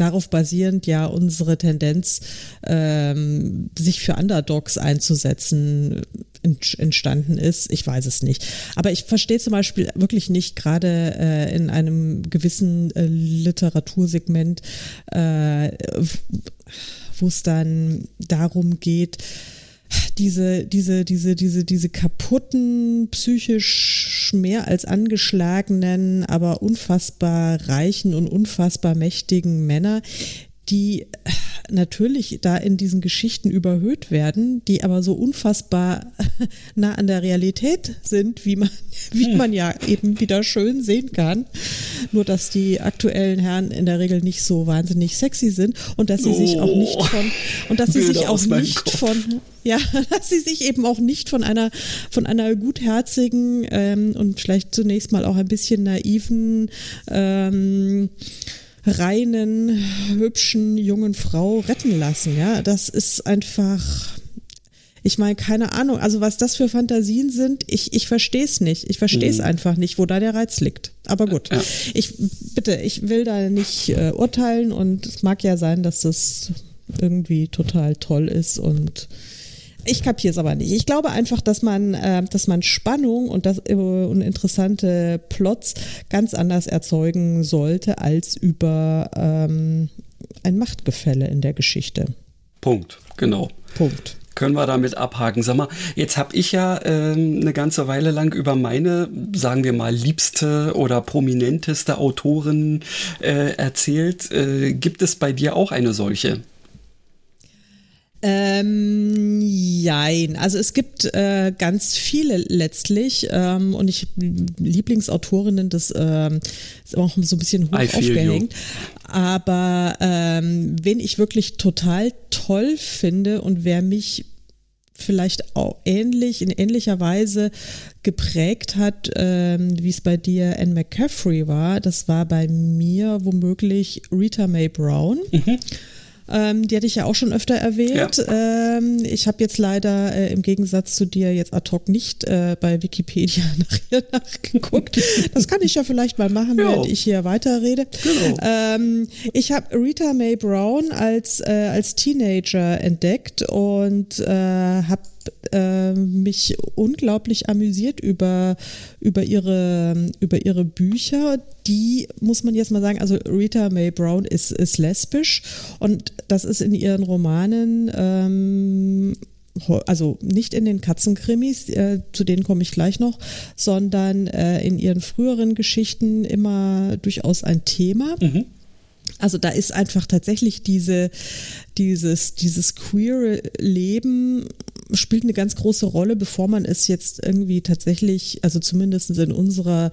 darauf basierend ja unsere Tendenz, ähm, sich für Underdogs einzusetzen, entstanden ist. Ich weiß es nicht. Aber ich verstehe zum Beispiel wirklich nicht, gerade äh, in einem gewissen äh, Literatursegment, äh, wo es dann darum geht, diese, diese, diese, diese, diese kaputten, psychisch mehr als angeschlagenen, aber unfassbar reichen und unfassbar mächtigen Männer, die natürlich da in diesen Geschichten überhöht werden, die aber so unfassbar *laughs* nah an der Realität sind, wie man, *laughs* wie man ja eben wieder schön sehen kann. Nur, dass die aktuellen Herren in der Regel nicht so wahnsinnig sexy sind und dass sie oh. sich auch nicht oh. von, und dass sie sich auch nicht Kopf. von, ja, *laughs* dass sie sich eben auch nicht von einer, von einer gutherzigen ähm, und vielleicht zunächst mal auch ein bisschen naiven, ähm, reinen, hübschen, jungen Frau retten lassen. Ja, das ist einfach. Ich meine, keine Ahnung, also was das für Fantasien sind, ich, ich verstehe es nicht. Ich verstehe es mhm. einfach nicht, wo da der Reiz liegt. Aber gut, ja. ich bitte, ich will da nicht äh, urteilen und es mag ja sein, dass das irgendwie total toll ist und ich kapiere es aber nicht. Ich glaube einfach, dass man, äh, dass man Spannung und, das, äh, und interessante Plots ganz anders erzeugen sollte als über ähm, ein Machtgefälle in der Geschichte. Punkt, genau. Punkt können wir damit abhaken. Sag mal, jetzt habe ich ja ähm, eine ganze Weile lang über meine, sagen wir mal, liebste oder prominenteste Autorin äh, erzählt. Äh, gibt es bei dir auch eine solche? Ähm, jein. Also es gibt äh, ganz viele letztlich ähm, und ich Lieblingsautorinnen, das ähm, ist auch so ein bisschen hoch aufgehängt. Aber ähm, wen ich wirklich total toll finde und wer mich vielleicht auch ähnlich, in ähnlicher Weise geprägt hat, ähm, wie es bei dir Anne McCaffrey war, das war bei mir womöglich Rita Mae Brown. Mhm. Ähm, die hatte ich ja auch schon öfter erwähnt. Ja. Ähm, ich habe jetzt leider äh, im Gegensatz zu dir jetzt ad hoc nicht äh, bei Wikipedia *laughs* nachher nachgeguckt. Das kann ich ja vielleicht mal machen, während ich hier weiterrede. Genau. Ähm, ich habe Rita Mae Brown als, äh, als Teenager entdeckt und äh, habe äh, mich unglaublich amüsiert über, über, ihre, über ihre Bücher. Die muss man jetzt mal sagen, also Rita Mae Brown ist, ist lesbisch und das ist in ihren Romanen ähm, also nicht in den Katzenkrimis, äh, zu denen komme ich gleich noch, sondern äh, in ihren früheren Geschichten immer durchaus ein Thema. Mhm. Also da ist einfach tatsächlich diese, dieses, dieses queere Leben spielt eine ganz große Rolle, bevor man es jetzt irgendwie tatsächlich, also zumindest in unserer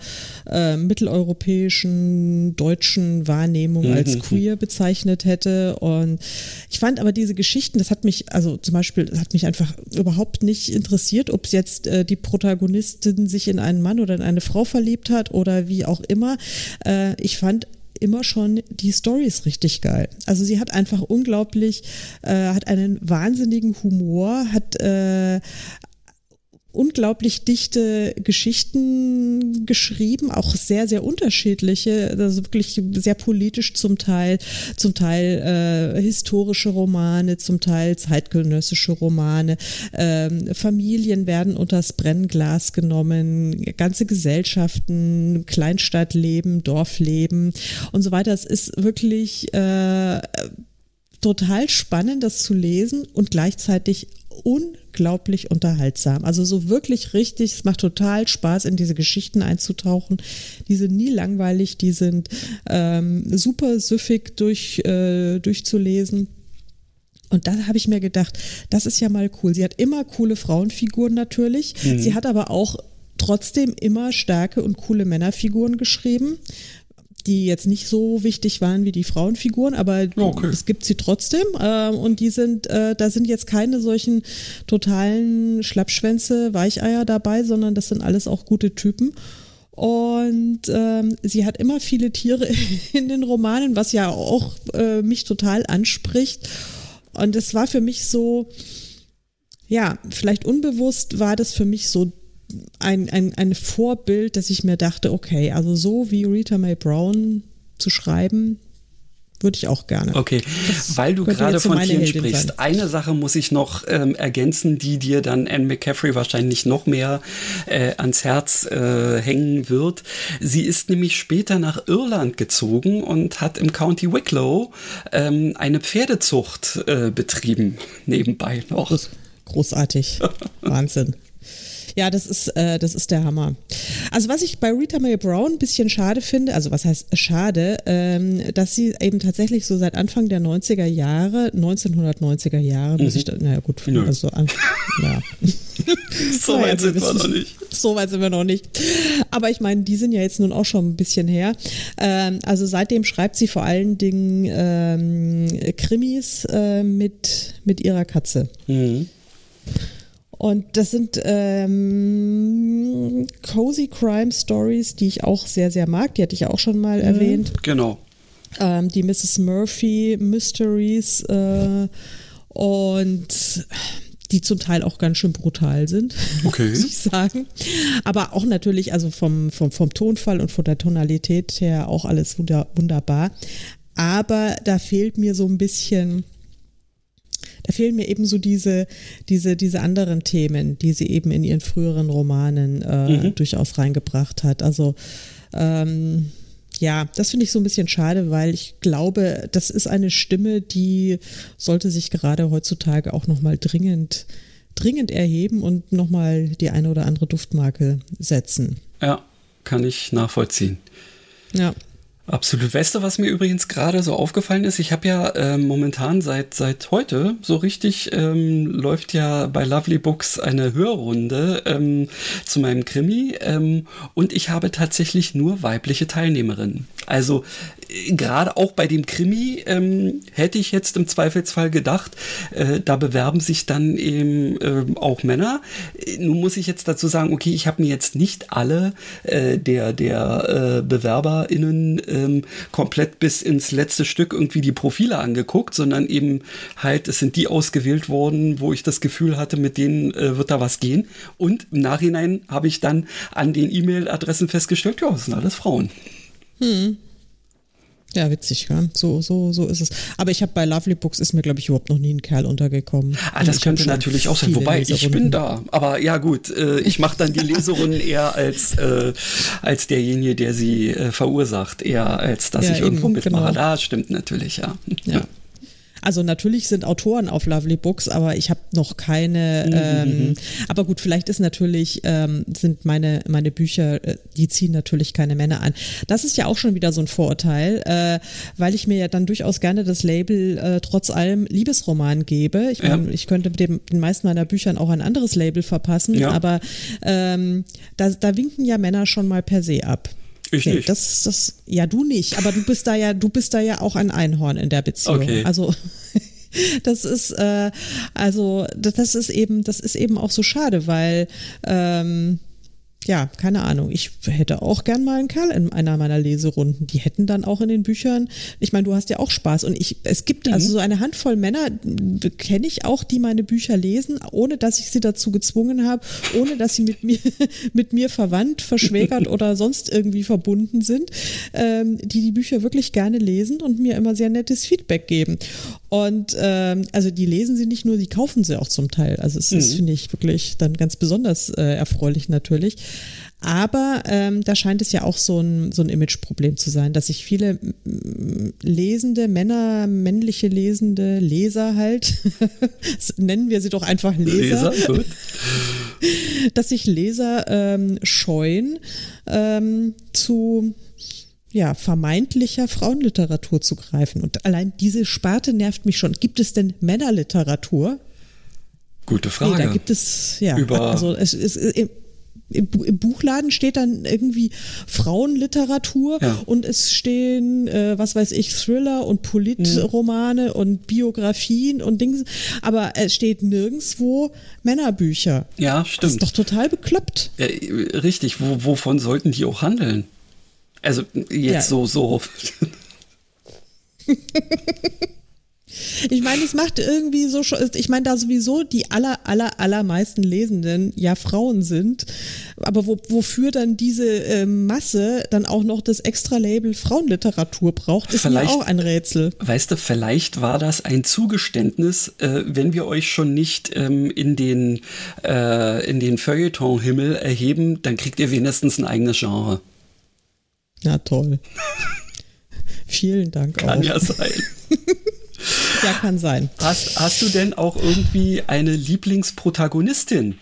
äh, mitteleuropäischen deutschen Wahrnehmung als mhm. queer bezeichnet hätte. Und ich fand aber diese Geschichten, das hat mich, also zum Beispiel, das hat mich einfach überhaupt nicht interessiert, ob es jetzt äh, die Protagonistin sich in einen Mann oder in eine Frau verliebt hat oder wie auch immer. Äh, ich fand immer schon die Stories richtig geil. Also sie hat einfach unglaublich, äh, hat einen wahnsinnigen Humor, hat äh, unglaublich dichte Geschichten geschrieben, auch sehr, sehr unterschiedliche, also wirklich sehr politisch zum Teil, zum Teil äh, historische Romane, zum Teil zeitgenössische Romane. Ähm, Familien werden unters Brennglas genommen, ganze Gesellschaften, Kleinstadtleben, Dorfleben und so weiter. Es ist wirklich äh, total spannend, das zu lesen und gleichzeitig unglaublich unterhaltsam. Also so wirklich richtig, es macht total Spaß, in diese Geschichten einzutauchen. Die sind nie langweilig, die sind ähm, super süffig durch, äh, durchzulesen. Und da habe ich mir gedacht, das ist ja mal cool. Sie hat immer coole Frauenfiguren natürlich. Mhm. Sie hat aber auch trotzdem immer starke und coole Männerfiguren geschrieben die jetzt nicht so wichtig waren wie die Frauenfiguren, aber okay. es gibt sie trotzdem. Äh, und die sind, äh, da sind jetzt keine solchen totalen Schlappschwänze, Weicheier dabei, sondern das sind alles auch gute Typen. Und ähm, sie hat immer viele Tiere *laughs* in den Romanen, was ja auch äh, mich total anspricht. Und es war für mich so, ja, vielleicht unbewusst war das für mich so ein, ein, ein Vorbild, dass ich mir dachte, okay, also so wie Rita Mae Brown zu schreiben, würde ich auch gerne. Okay, das weil du gerade von Tieren sprichst. Sein. Eine Sache muss ich noch ähm, ergänzen, die dir dann Anne McCaffrey wahrscheinlich noch mehr äh, ans Herz äh, hängen wird. Sie ist nämlich später nach Irland gezogen und hat im County Wicklow ähm, eine Pferdezucht äh, betrieben, nebenbei noch. Großartig. *laughs* Wahnsinn. Ja, das ist, äh, das ist der Hammer. Also was ich bei Rita Mae Brown ein bisschen schade finde, also was heißt schade, ähm, dass sie eben tatsächlich so seit Anfang der 90er Jahre, 1990er Jahre, muss mhm. ich da, naja gut, Nö. also an, ja. *laughs* so *laughs* weit sind wir noch nicht. *laughs* So weit sind wir noch nicht. Aber ich meine, die sind ja jetzt nun auch schon ein bisschen her. Ähm, also seitdem schreibt sie vor allen Dingen ähm, Krimis äh, mit, mit ihrer Katze. Mhm. Und das sind ähm, Cozy Crime Stories, die ich auch sehr, sehr mag. Die hatte ich ja auch schon mal mhm. erwähnt. Genau. ähm, die Mrs. Murphy Mysteries äh, und die zum Teil auch ganz schön brutal sind, *laughs* okay. muss ich sagen. Aber auch natürlich, also vom, vom, vom Tonfall und von der Tonalität her auch alles wunder, wunderbar. Aber da fehlt mir so ein bisschen, da fehlen mir eben so diese, diese, diese anderen Themen, die sie eben in ihren früheren Romanen äh, mhm. durchaus reingebracht hat. Also ähm, ja, das finde ich so ein bisschen schade, weil ich glaube, das ist eine Stimme, die sollte sich gerade heutzutage auch nochmal dringend, dringend erheben und nochmal die eine oder andere Duftmarke setzen. Ja, kann ich nachvollziehen. Ja. Absolut. Weißt du, was mir übrigens gerade so aufgefallen ist? Ich habe ja ähm, momentan seit seit heute so richtig ähm, läuft ja bei Lovely Books eine Hörrunde ähm, zu meinem Krimi ähm, und ich habe tatsächlich nur weibliche Teilnehmerinnen. Also gerade auch bei dem Krimi ähm, hätte ich jetzt im Zweifelsfall gedacht, äh, da bewerben sich dann eben äh, auch Männer. Nun muss ich jetzt dazu sagen, okay, ich habe mir jetzt nicht alle äh, der, der äh, BewerberInnen ähm, komplett bis ins letzte Stück irgendwie die Profile angeguckt, sondern eben halt, es sind die ausgewählt worden, wo ich das Gefühl hatte, mit denen äh, wird da was gehen. Und im Nachhinein habe ich dann an den E-Mail-Adressen festgestellt, ja, das sind alles Frauen. Hm. Ja, witzig, ja. So, so, so ist es. Aber ich habe bei Lovely Books ist mir, glaube ich, überhaupt noch nie ein Kerl untergekommen. Ah, das könnte natürlich auch sein. Wobei, ich bin da. Aber ja, gut, äh, ich mache dann die Leserunden eher als, äh, als derjenige, der sie äh, verursacht, eher als dass ja, ich irgendwo eben, mitmache. Genau. Das stimmt natürlich, ja. Ja. Also natürlich sind Autoren auf Lovely Books, aber ich habe noch keine. Mhm. Ähm, aber gut, vielleicht ist natürlich ähm, sind meine meine Bücher, äh, die ziehen natürlich keine Männer an. Das ist ja auch schon wieder so ein Vorurteil, äh, weil ich mir ja dann durchaus gerne das Label äh, trotz allem Liebesroman gebe. Ich meine, ja. ich könnte mit dem, den meisten meiner Büchern auch ein anderes Label verpassen, ja. aber ähm, da, da winken ja Männer schon mal per se ab. Ich nee, nicht. Das, das, ja, du nicht, aber du bist da ja, du bist da ja auch ein Einhorn in der Beziehung. Okay. Also *laughs* das ist äh, also das ist eben das ist eben auch so schade, weil ähm, ja, keine Ahnung. Ich hätte auch gern mal einen Kerl in einer meiner Leserunden. Die hätten dann auch in den Büchern. Ich meine, du hast ja auch Spaß. Und ich, es gibt mhm. also so eine Handvoll Männer, kenne ich auch, die meine Bücher lesen, ohne dass ich sie dazu gezwungen habe, ohne dass sie mit mir, *laughs* mit mir verwandt, verschwägert *laughs* oder sonst irgendwie verbunden sind, ähm, die die Bücher wirklich gerne lesen und mir immer sehr nettes Feedback geben. Und ähm, also die lesen sie nicht nur, die kaufen sie auch zum Teil. Also es mhm. ist, finde ich, wirklich dann ganz besonders äh, erfreulich natürlich. Aber ähm, da scheint es ja auch so ein, so ein Imageproblem zu sein, dass sich viele lesende Männer, männliche lesende Leser halt, *laughs* nennen wir sie doch einfach Leser, Leser *laughs* dass sich Leser ähm, scheuen ähm, zu ja, vermeintlicher Frauenliteratur zu greifen. Und allein diese Sparte nervt mich schon. Gibt es denn Männerliteratur? Gute Frage. Nee, da gibt es, ja, Über also es ist im, Buchladen steht dann irgendwie Frauenliteratur ja. und es stehen, äh, was weiß ich, Thriller und Politromane mhm. und Biografien und Dinge, aber es steht nirgendwo Männerbücher. Ja, stimmt. Das ist doch total bekloppt. Ja, richtig, Wo, wovon sollten die auch handeln? Also jetzt ja. so, so. *laughs* *laughs* Ich meine, es macht irgendwie so, ich meine, da sowieso die aller, aller, allermeisten Lesenden ja Frauen sind, aber wo, wofür dann diese äh, Masse dann auch noch das Extra-Label Frauenliteratur braucht, ist vielleicht, mir auch ein Rätsel. Weißt du, vielleicht war das ein Zugeständnis, äh, wenn wir euch schon nicht ähm, in den, äh, in den Feuilleton-Himmel erheben, dann kriegt ihr wenigstens ein eigenes Genre. Ja, toll. *laughs* Vielen Dank Kann auch. ja sein. *laughs* Ja, kann sein. Hast, hast du denn auch irgendwie eine Lieblingsprotagonistin?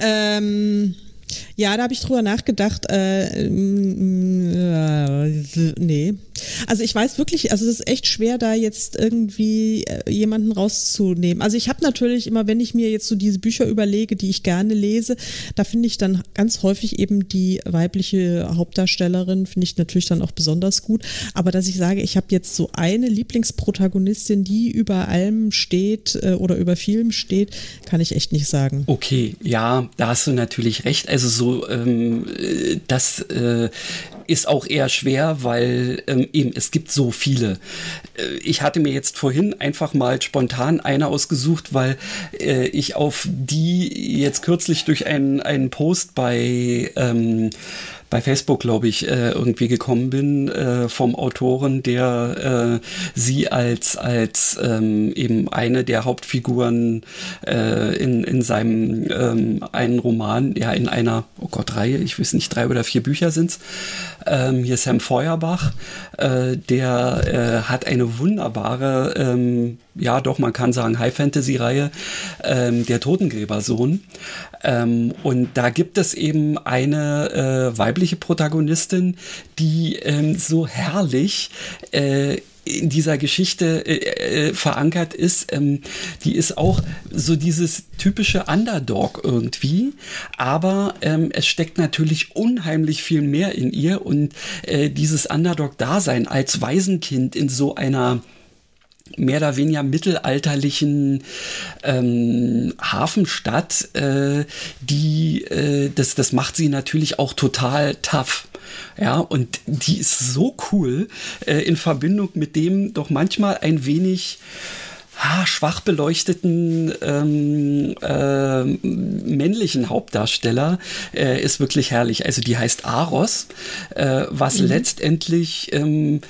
Ähm, ja, da habe ich drüber nachgedacht. Äh, äh, nee. Also ich weiß wirklich, also es ist echt schwer, da jetzt irgendwie äh, jemanden rauszunehmen. Also ich habe natürlich immer, wenn ich mir jetzt so diese Bücher überlege, die ich gerne lese, da finde ich dann ganz häufig eben die weibliche Hauptdarstellerin, finde ich natürlich dann auch besonders gut. Aber dass ich sage, ich habe jetzt so eine Lieblingsprotagonistin, die über allem steht äh, oder über vielem steht, kann ich echt nicht sagen. Okay, ja, da hast du natürlich recht. Also so, ähm, das äh, ist auch eher schwer, weil ähm, eben es gibt so viele. Äh, ich hatte mir jetzt vorhin einfach mal spontan eine ausgesucht, weil äh, ich auf die jetzt kürzlich durch einen, einen Post bei ähm, bei Facebook, glaube ich, äh, irgendwie gekommen bin äh, vom Autoren, der äh, sie als, als ähm, eben eine der Hauptfiguren äh, in, in seinem ähm, einen Roman, ja in einer, oh Gott, Reihe, ich weiß nicht, drei oder vier Bücher sind's. Ähm, hier Sam Feuerbach, äh, der äh, hat eine wunderbare, ähm, ja doch, man kann sagen, High-Fantasy-Reihe, ähm, der Totengräbersohn. Ähm, und da gibt es eben eine äh, weibliche Protagonistin, die ähm, so herrlich äh, in dieser Geschichte äh, äh, verankert ist, ähm, die ist auch so dieses typische Underdog irgendwie, aber ähm, es steckt natürlich unheimlich viel mehr in ihr. Und äh, dieses Underdog-Dasein als Waisenkind in so einer mehr oder weniger mittelalterlichen ähm, Hafenstadt, äh, die äh, das, das macht sie natürlich auch total tough. Ja, und die ist so cool äh, in Verbindung mit dem doch manchmal ein wenig ah, schwach beleuchteten ähm, äh, männlichen Hauptdarsteller äh, ist wirklich herrlich. Also die heißt Aros, äh, was mhm. letztendlich ähm,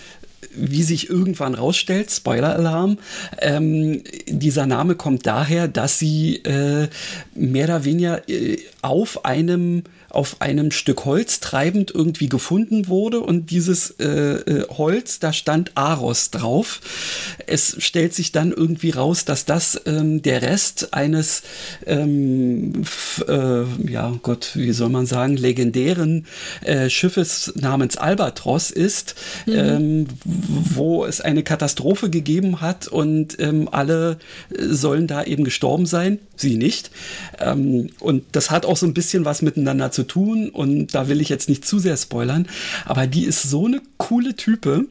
wie sich irgendwann rausstellt, Spoiler-Alarm, ähm, dieser Name kommt daher, dass sie äh, mehr oder weniger äh, auf einem auf einem Stück Holz treibend irgendwie gefunden wurde und dieses äh, äh, Holz, da stand Aros drauf. Es stellt sich dann irgendwie raus, dass das ähm, der Rest eines, ähm, äh, ja Gott, wie soll man sagen, legendären äh, Schiffes namens Albatros ist, mhm. ähm, wo es eine Katastrophe gegeben hat und ähm, alle sollen da eben gestorben sein, sie nicht. Ähm, und das hat auch so ein bisschen was miteinander zu tun und da will ich jetzt nicht zu sehr spoilern, aber die ist so eine coole Type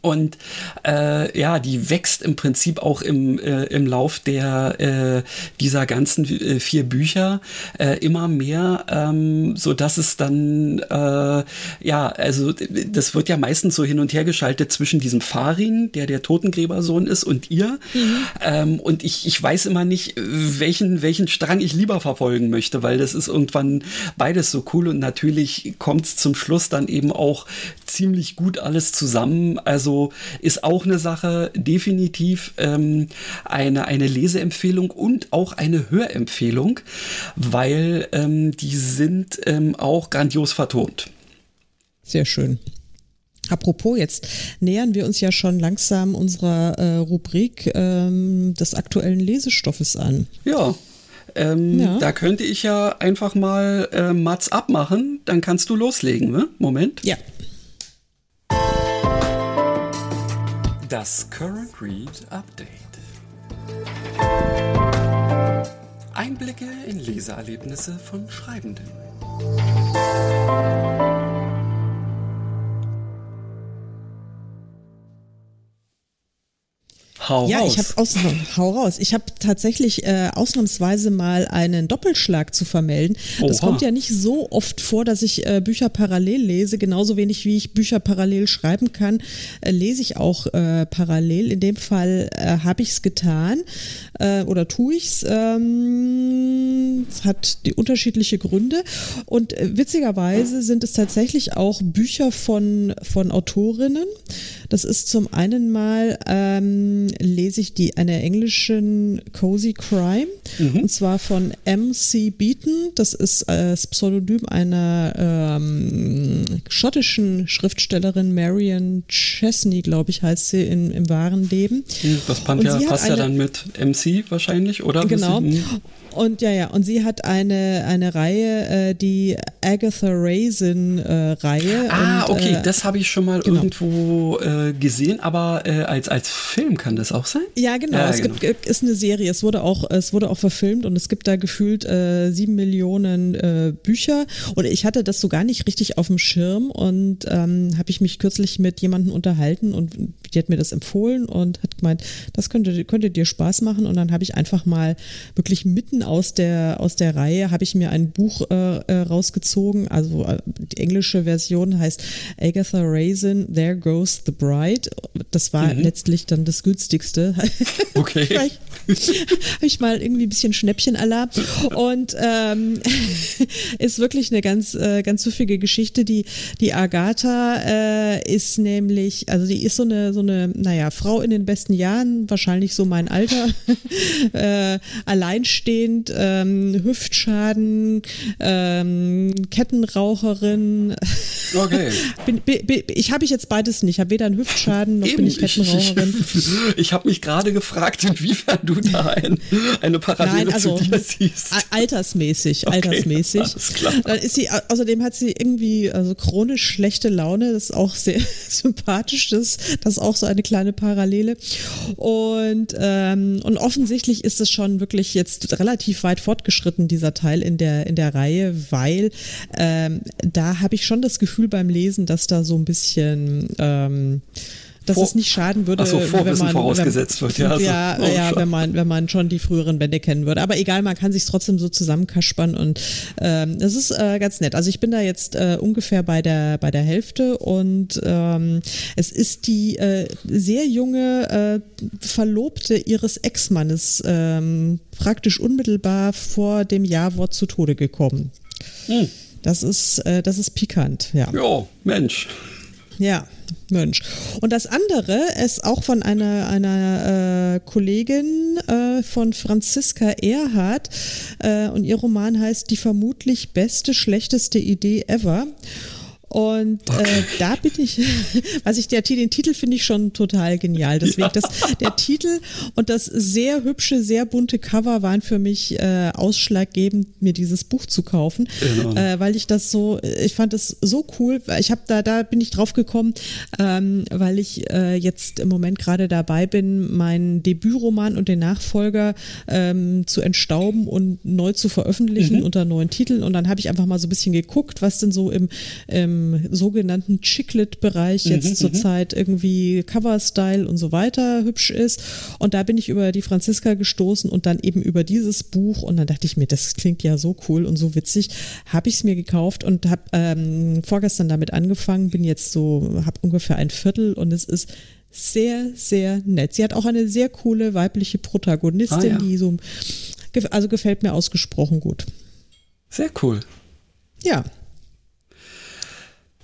und äh, ja, die wächst im Prinzip auch im, äh, im Lauf der äh, dieser ganzen äh, vier Bücher äh, immer mehr, ähm, so dass es dann äh, ja, also das wird ja meistens so hin und her geschaltet zwischen diesem Farin, der der Totengräbersohn ist, und ihr. Mhm. Ähm, und ich, ich weiß immer nicht, welchen welchen Strang ich lieber verfolgen möchte, weil das ist irgendwann beides so cool und natürlich kommt es zum Schluss dann eben auch ziemlich gut alles zusammen. Also ist auch eine Sache, definitiv ähm, eine, eine Leseempfehlung und auch eine Hörempfehlung, weil ähm, die sind ähm, auch grandios vertont. Sehr schön. Apropos, jetzt nähern wir uns ja schon langsam unserer äh, Rubrik ähm, des aktuellen Lesestoffes an. Ja, ähm, ja. Da könnte ich ja einfach mal äh, Mats abmachen, dann kannst du loslegen, ne? Moment. Ja. Das Current Read Update. Einblicke in Leseerlebnisse von Schreibenden. Hau ja, raus. ich habe aus, hau raus. Ich habe tatsächlich äh, ausnahmsweise mal einen Doppelschlag zu vermelden. Oha. Das kommt ja nicht so oft vor, dass ich äh, Bücher parallel lese. Genauso wenig wie ich Bücher parallel schreiben kann, äh, lese ich auch äh, parallel. In dem Fall äh, habe ich es getan äh, oder tue ich es. Ähm, es hat die unterschiedliche Gründe und äh, witzigerweise sind es tatsächlich auch Bücher von von Autorinnen. Das ist zum einen mal ähm, lese ich die einer englischen Cozy Crime mhm. und zwar von M.C. Beaton. Das ist das Pseudonym einer ähm, schottischen Schriftstellerin Marion Chesney, glaube ich, heißt sie in, im wahren Leben. Das passt ja, passt ja dann mit MC wahrscheinlich, oder? Genau. Und ja, ja, und sie hat eine, eine Reihe, äh, die Agatha Raisin äh, Reihe. Ah, und, okay, äh, das habe ich schon mal genau. irgendwo äh, äh, gesehen, aber äh, als, als Film kann das auch sein? Ja, genau. Ja, es genau. Gibt, ist eine Serie. Es wurde auch, es wurde auch verfilmt und es gibt da gefühlt äh, sieben Millionen äh, Bücher. Und ich hatte das so gar nicht richtig auf dem Schirm und ähm, habe ich mich kürzlich mit jemandem unterhalten und die hat mir das empfohlen und hat gemeint, das könnte, könnte dir Spaß machen. Und dann habe ich einfach mal wirklich mitten aus der, aus der Reihe habe ich mir ein Buch äh, äh rausgezogen. Also äh, die englische Version heißt Agatha Raisin, There Goes the Bride. Das war mhm. letztlich dann das günstigste. *laughs* Okay. habe ich mal irgendwie ein bisschen Schnäppchen-Alarm. Und ähm, *laughs* ist wirklich eine ganz, äh, ganz süffige Geschichte. Die, die Agatha äh, ist nämlich, also die ist so eine, so eine, naja, Frau in den besten Jahren, wahrscheinlich so mein Alter, *laughs* äh, alleinstehend, ähm, Hüftschaden, ähm, Kettenraucherin. Okay. bin, bin, ich habe ich jetzt beides nicht. Ich habe weder einen Hüftschaden noch Eben, bin ich Kettenraucherin. Ich, ich, ich *laughs* habe mich gerade gefragt, inwiefern du da ein, eine Parallele Nein, also, zu dir siehst. Altersmäßig, okay, altersmäßig. Alles klar. Dann ist sie, außerdem hat sie irgendwie also chronisch schlechte Laune. Das ist auch sehr *laughs* sympathisch. Das, das ist auch so eine kleine Parallele. Und, ähm, und offensichtlich ist es schon wirklich jetzt relativ weit fortgeschritten, dieser Teil in der, in der Reihe, weil ähm, da habe ich schon das Gefühl beim Lesen, dass da so ein bisschen ähm, dass Vor es nicht schaden würde, so, wenn man vorausgesetzt wenn, wird. Ja, also, ja, oh, ja wenn man wenn man schon die früheren Bände kennen würde. Aber egal, man kann sich trotzdem so zusammenkaspern und ähm, das ist äh, ganz nett. Also ich bin da jetzt äh, ungefähr bei der bei der Hälfte und ähm, es ist die äh, sehr junge äh, Verlobte ihres Ex-Mannes ähm, praktisch unmittelbar vor dem Jawort zu Tode gekommen. Hm. Das ist, äh, das ist pikant, ja. Ja, Mensch. Ja, Mensch. Und das andere ist auch von einer, einer äh, Kollegin äh, von Franziska Erhardt äh, und ihr Roman heißt Die vermutlich beste, schlechteste Idee ever. Und äh, okay. äh, da bin ich, *laughs* was ich der den Titel finde ich schon total genial. Deswegen ja. das, der Titel und das sehr hübsche, sehr bunte Cover waren für mich äh, ausschlaggebend, mir dieses Buch zu kaufen, genau. äh, weil ich das so, ich fand es so cool. Ich habe da, da bin ich drauf gekommen, ähm, weil ich äh, jetzt im Moment gerade dabei bin, meinen Debütroman und den Nachfolger ähm, zu entstauben und neu zu veröffentlichen mhm. unter neuen Titeln. Und dann habe ich einfach mal so ein bisschen geguckt, was denn so im, im sogenannten Chiclet-Bereich jetzt mhm, zurzeit irgendwie Cover-Style und so weiter hübsch ist. Und da bin ich über die Franziska gestoßen und dann eben über dieses Buch und dann dachte ich mir, das klingt ja so cool und so witzig, habe ich es mir gekauft und habe ähm, vorgestern damit angefangen, bin jetzt so, habe ungefähr ein Viertel und es ist sehr, sehr nett. Sie hat auch eine sehr coole weibliche Protagonistin, ah, ja. die so, also gefällt mir ausgesprochen gut. Sehr cool. Ja,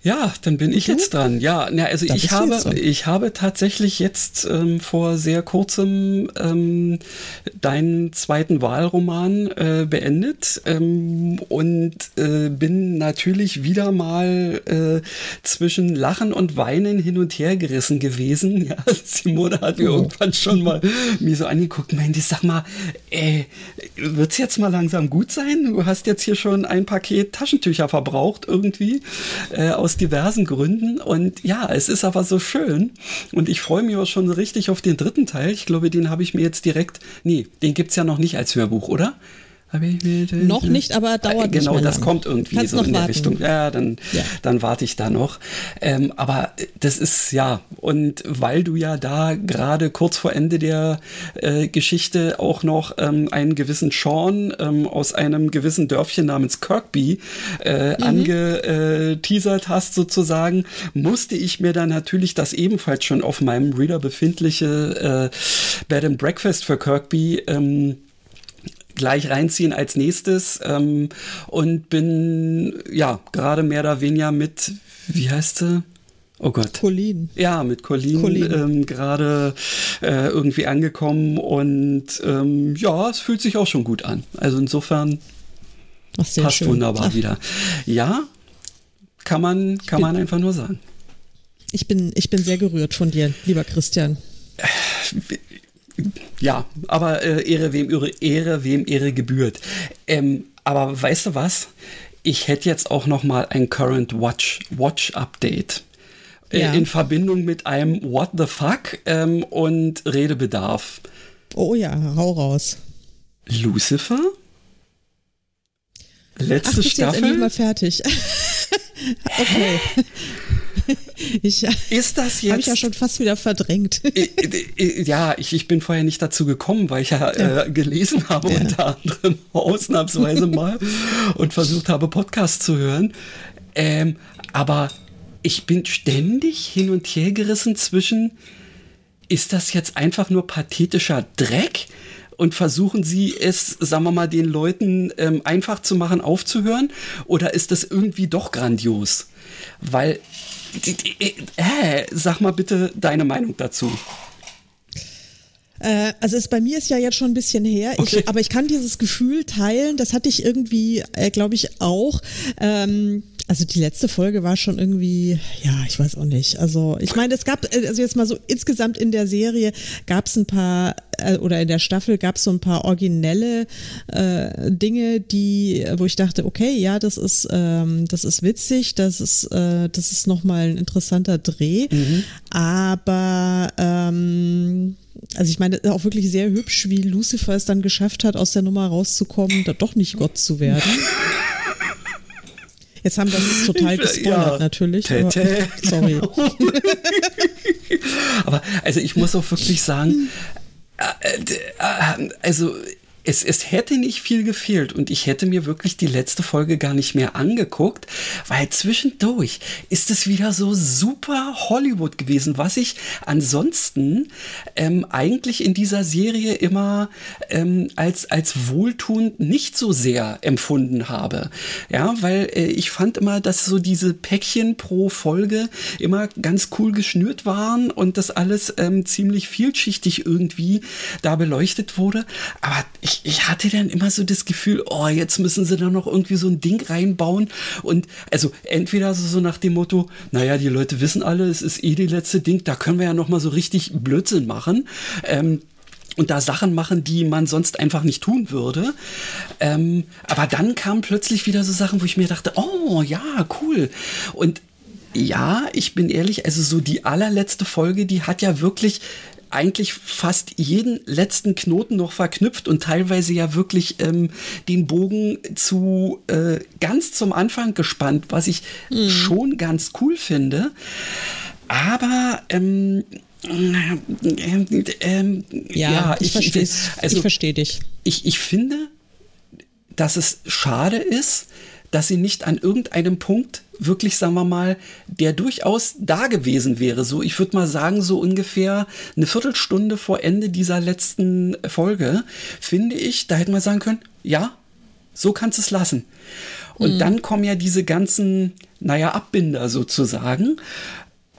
ja, dann bin ich jetzt dran. Ja, na, also da ich habe, ich habe tatsächlich jetzt ähm, vor sehr kurzem ähm, deinen zweiten Wahlroman äh, beendet ähm, und äh, bin natürlich wieder mal äh, zwischen Lachen und Weinen hin und her gerissen gewesen. *laughs* Ja, Simone hat mir oh. irgendwann schon mal mir so angeguckt, meinte, sag mal, äh, wird's jetzt mal langsam gut sein? Du hast jetzt hier schon ein Paket Taschentücher verbraucht irgendwie äh, aus aus diversen Gründen. Und ja, es ist aber so schön. Und ich freue mich auch schon richtig auf den dritten Teil. Ich glaube, den habe ich mir jetzt direkt. Nee, den gibt es ja noch nicht als Hörbuch, oder? Noch nicht, aber dauert äh, Genau, das lang. kommt irgendwie Kannst so in der warten. Richtung. Ja, dann, ja. dann warte ich da noch. Ähm, aber das ist ja, und weil du ja da gerade kurz vor Ende der äh, Geschichte auch noch ähm, einen gewissen Sean ähm, aus einem gewissen Dörfchen namens Kirkby äh, mhm. angeteasert hast, sozusagen, musste ich mir dann natürlich das ebenfalls schon auf meinem Reader befindliche äh, Bed and Breakfast für Kirkby ähm, gleich reinziehen als nächstes ähm, und bin ja gerade mehr oder weniger mit, wie heißt sie? Oh Gott. Colleen. Ja, mit Colleen, Colleen. Ähm, gerade äh, irgendwie angekommen und ähm, ja, es fühlt sich auch schon gut an. Also insofern Ach, passt schön. wunderbar Ach. wieder. Ja, kann man, kann man einfach nur sagen. Ich bin, ich bin sehr gerührt von dir, lieber Christian. Ja, aber äh, Ehre wem Ehre, Ehre wem Ehre gebührt. Ähm, aber weißt du was? Ich hätte jetzt auch noch mal ein Current Watch Watch Update. äh, ja. in Verbindung mit einem What the fuck ähm, und Redebedarf. Oh ja, hau raus. Lucifer? Letzte Ach, Staffel? Jetzt mal fertig. *laughs* okay. *laughs* Ich, ist das jetzt? Habe ich ja schon fast wieder verdrängt. *laughs* ja, ich, ich bin vorher nicht dazu gekommen, weil ich ja, ja. Äh, gelesen habe, ja. unter anderem *laughs* ausnahmsweise mal und versucht habe, Podcasts zu hören. Ähm, aber ich bin ständig hin und her gerissen zwischen, ist das jetzt einfach nur pathetischer Dreck? und versuchen Sie es, sagen wir mal, den Leuten ähm, einfach zu machen, aufzuhören? Oder ist das irgendwie doch grandios? Weil, äh, sag mal bitte deine Meinung dazu. Äh, also es bei mir ist ja jetzt schon ein bisschen her, okay. ich, aber ich kann dieses Gefühl teilen, das hatte ich irgendwie, äh, glaube ich, auch. Ähm, also die letzte Folge war schon irgendwie, ja, ich weiß auch nicht. Also ich meine, es gab, äh, also jetzt mal so insgesamt in der Serie gab es ein paar, äh, oder in der Staffel gab es so ein paar originelle äh, Dinge, die, wo ich dachte, okay, ja, das ist, ähm, das ist witzig, das ist, äh, das ist nochmal ein interessanter Dreh. Mhm. Aber ähm, also ich meine, auch wirklich sehr hübsch, wie Lucifer es dann geschafft hat, aus der Nummer rauszukommen, da doch nicht Gott zu werden. *laughs* Jetzt haben wir das *laughs* total gespoilert, ja, natürlich. Aber, *laughs* sorry. *laughs* aber also ich muss auch wirklich sagen, äh, äh, also es, es hätte nicht viel gefehlt und ich hätte mir wirklich die letzte Folge gar nicht mehr angeguckt, weil zwischendurch ist es wieder so super Hollywood gewesen, was ich ansonsten ähm, eigentlich in dieser Serie immer ähm, als, als wohltuend nicht so sehr empfunden habe. Ja, weil äh, ich fand immer, dass so diese Päckchen pro Folge immer ganz cool geschnürt waren und das alles ähm, ziemlich vielschichtig irgendwie da beleuchtet wurde. Aber ich ich, hatte dann immer so das Gefühl, oh, jetzt müssen sie da noch irgendwie so ein Ding reinbauen. Und also entweder so nach dem Motto, naja, die Leute wissen alle, es ist eh die letzte Ding, da können wir ja noch mal so richtig Blödsinn machen. Ähm, und da Sachen machen, die man sonst einfach nicht tun würde. Ähm, aber dann kamen plötzlich wieder so Sachen, wo ich mir dachte, oh ja, cool. Und ja, ich bin ehrlich, also so die allerletzte Folge, die hat ja wirklich eigentlich fast jeden letzten Knoten noch verknüpft und teilweise ja wirklich ähm, den Bogen zu äh, ganz zum Anfang gespannt, was ich mhm. schon ganz cool finde. Aber ähm, äh, äh, ja, ja, ich, ich verstehe also, ich versteh dich. Ich, ich finde, dass es schade ist, dass sie nicht an irgendeinem Punkt wirklich, sagen wir mal, der durchaus da gewesen wäre. So, ich würde mal sagen, so ungefähr eine Viertelstunde vor Ende dieser letzten Folge, finde ich, da hätte man sagen können, ja, so kannst du es lassen. Und mhm. dann kommen ja diese ganzen, naja, Abbinder sozusagen.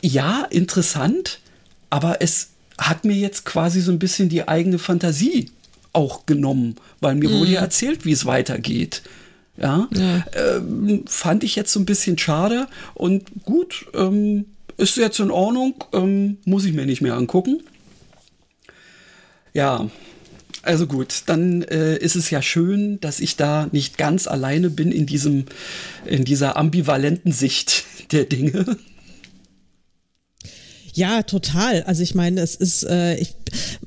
Ja, interessant, aber es hat mir jetzt quasi so ein bisschen die eigene Fantasie auch genommen, weil mir mhm. wurde ja erzählt, wie es weitergeht. Ja, ja. Ähm, fand ich jetzt so ein bisschen schade und gut, ähm, ist jetzt in Ordnung, ähm, muss ich mir nicht mehr angucken. Ja, also gut, dann äh, ist es ja schön, dass ich da nicht ganz alleine bin in diesem, in dieser ambivalenten Sicht *laughs* der Dinge. Ja, total. Also ich meine, es ist, äh, ich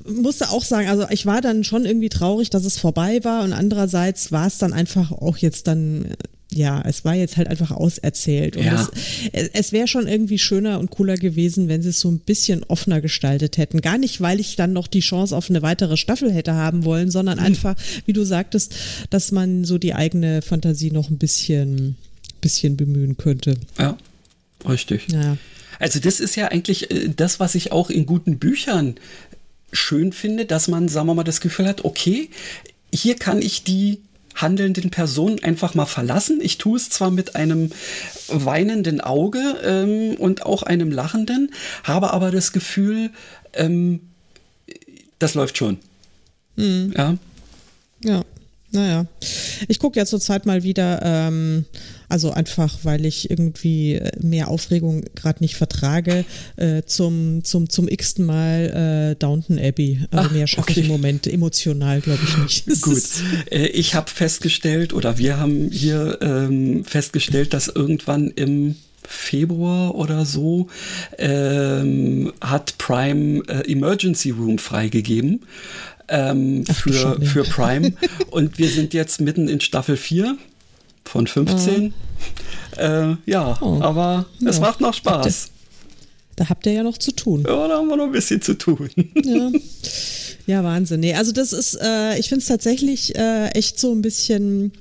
musste auch sagen, also ich war dann schon irgendwie traurig, dass es vorbei war und andererseits war es dann einfach auch jetzt dann ja, es war jetzt halt einfach auserzählt. Und ja. es, es wäre schon irgendwie schöner und cooler gewesen, wenn sie es so ein bisschen offener gestaltet hätten. Gar nicht, weil ich dann noch die Chance auf eine weitere Staffel hätte haben wollen, sondern mhm. einfach, wie du sagtest, dass man so die eigene Fantasie noch ein bisschen, bisschen bemühen könnte. Ja, richtig. Ja. Also das ist ja eigentlich äh, das, was ich auch in guten Büchern schön finde, dass man, sagen wir mal, das Gefühl hat, okay, hier kann ich die handelnden Personen einfach mal verlassen. Ich tue es zwar mit einem weinenden Auge ähm, und auch einem lachenden, habe aber das Gefühl, ähm, das läuft schon. Mhm. Ja. Ja. Naja, ich gucke ja zurzeit mal wieder, ähm, also einfach, weil ich irgendwie äh, mehr Aufregung gerade nicht vertrage, äh, zum, zum, zum x-ten Mal äh, Downton Abbey. Also Ach, mehr schaffe okay. ich im Moment emotional, glaube ich nicht. *laughs* Gut, äh, ich habe festgestellt oder wir haben hier ähm, festgestellt, dass irgendwann im Februar oder so ähm, hat Prime äh, Emergency Room freigegeben ähm, Ach, für, für Prime. *laughs* Und wir sind jetzt mitten in Staffel 4 von 15. Oh. Äh, ja, oh. aber ja. es macht noch Spaß. Da habt ihr ja noch zu tun. Ja, da haben wir noch ein bisschen zu tun. Ja, ja Wahnsinn. Nee, also das ist, äh, ich finde es tatsächlich äh, echt so ein bisschen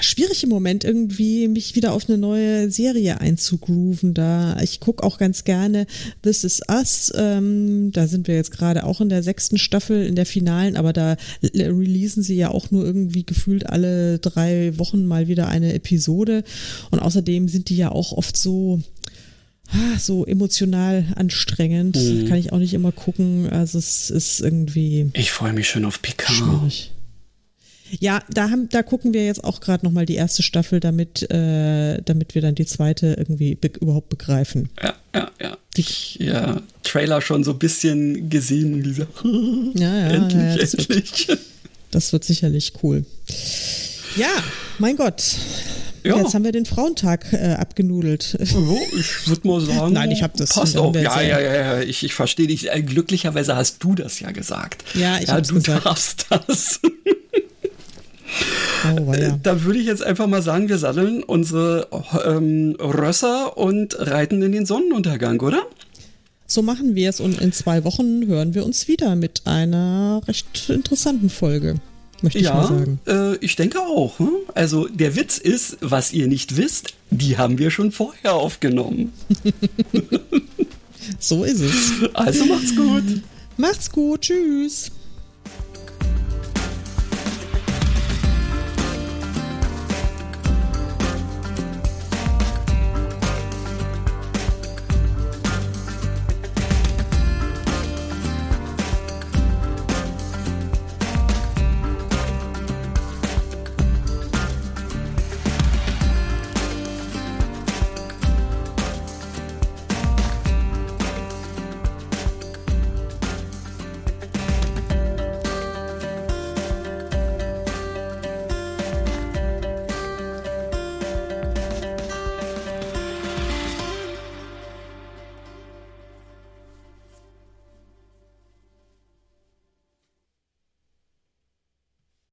schwierig im Moment irgendwie, mich wieder auf eine neue Serie einzugrooven. Da ich gucke auch ganz gerne This Is Us. Ähm, da sind wir jetzt gerade auch in der sechsten Staffel, in der finalen, aber da releasen sie ja auch nur irgendwie gefühlt alle drei Wochen mal wieder eine Episode. Und außerdem sind die ja auch oft so ah, so emotional anstrengend. Mhm. Kann ich auch nicht immer gucken. Also es ist irgendwie. Ich freue mich schon auf Picard. Schwierig. Ja, da, haben, da gucken wir jetzt auch gerade nochmal die erste Staffel, damit, äh, damit wir dann die zweite irgendwie be überhaupt begreifen. Ja, ja, ja. Ich, ja, Trailer schon so ein bisschen gesehen, dieser. *laughs* Ja, ja, endlich, ja, das endlich. Wird, *laughs* das wird sicherlich cool. Ja, mein Gott. Ja. Jetzt haben wir den Frauentag äh, abgenudelt. Oh, ich würde mal *laughs* sagen, Nein, ich habe das. Passt auch. Ja, ja, ja, ja, ich, ich verstehe dich. Äh, glücklicherweise hast du das ja gesagt. Ja, ich ja, du gesagt. darfst das. Oh, ja. Da würde ich jetzt einfach mal sagen, wir satteln unsere ähm, Rösser und reiten in den Sonnenuntergang, oder? So machen wir es und in zwei Wochen hören wir uns wieder mit einer recht interessanten Folge. Möchte ja, ich mal sagen. Äh, ich denke auch. Hm? Also der Witz ist, was ihr nicht wisst, die haben wir schon vorher aufgenommen. *laughs* so ist es. Also macht's gut. Macht's gut. Tschüss.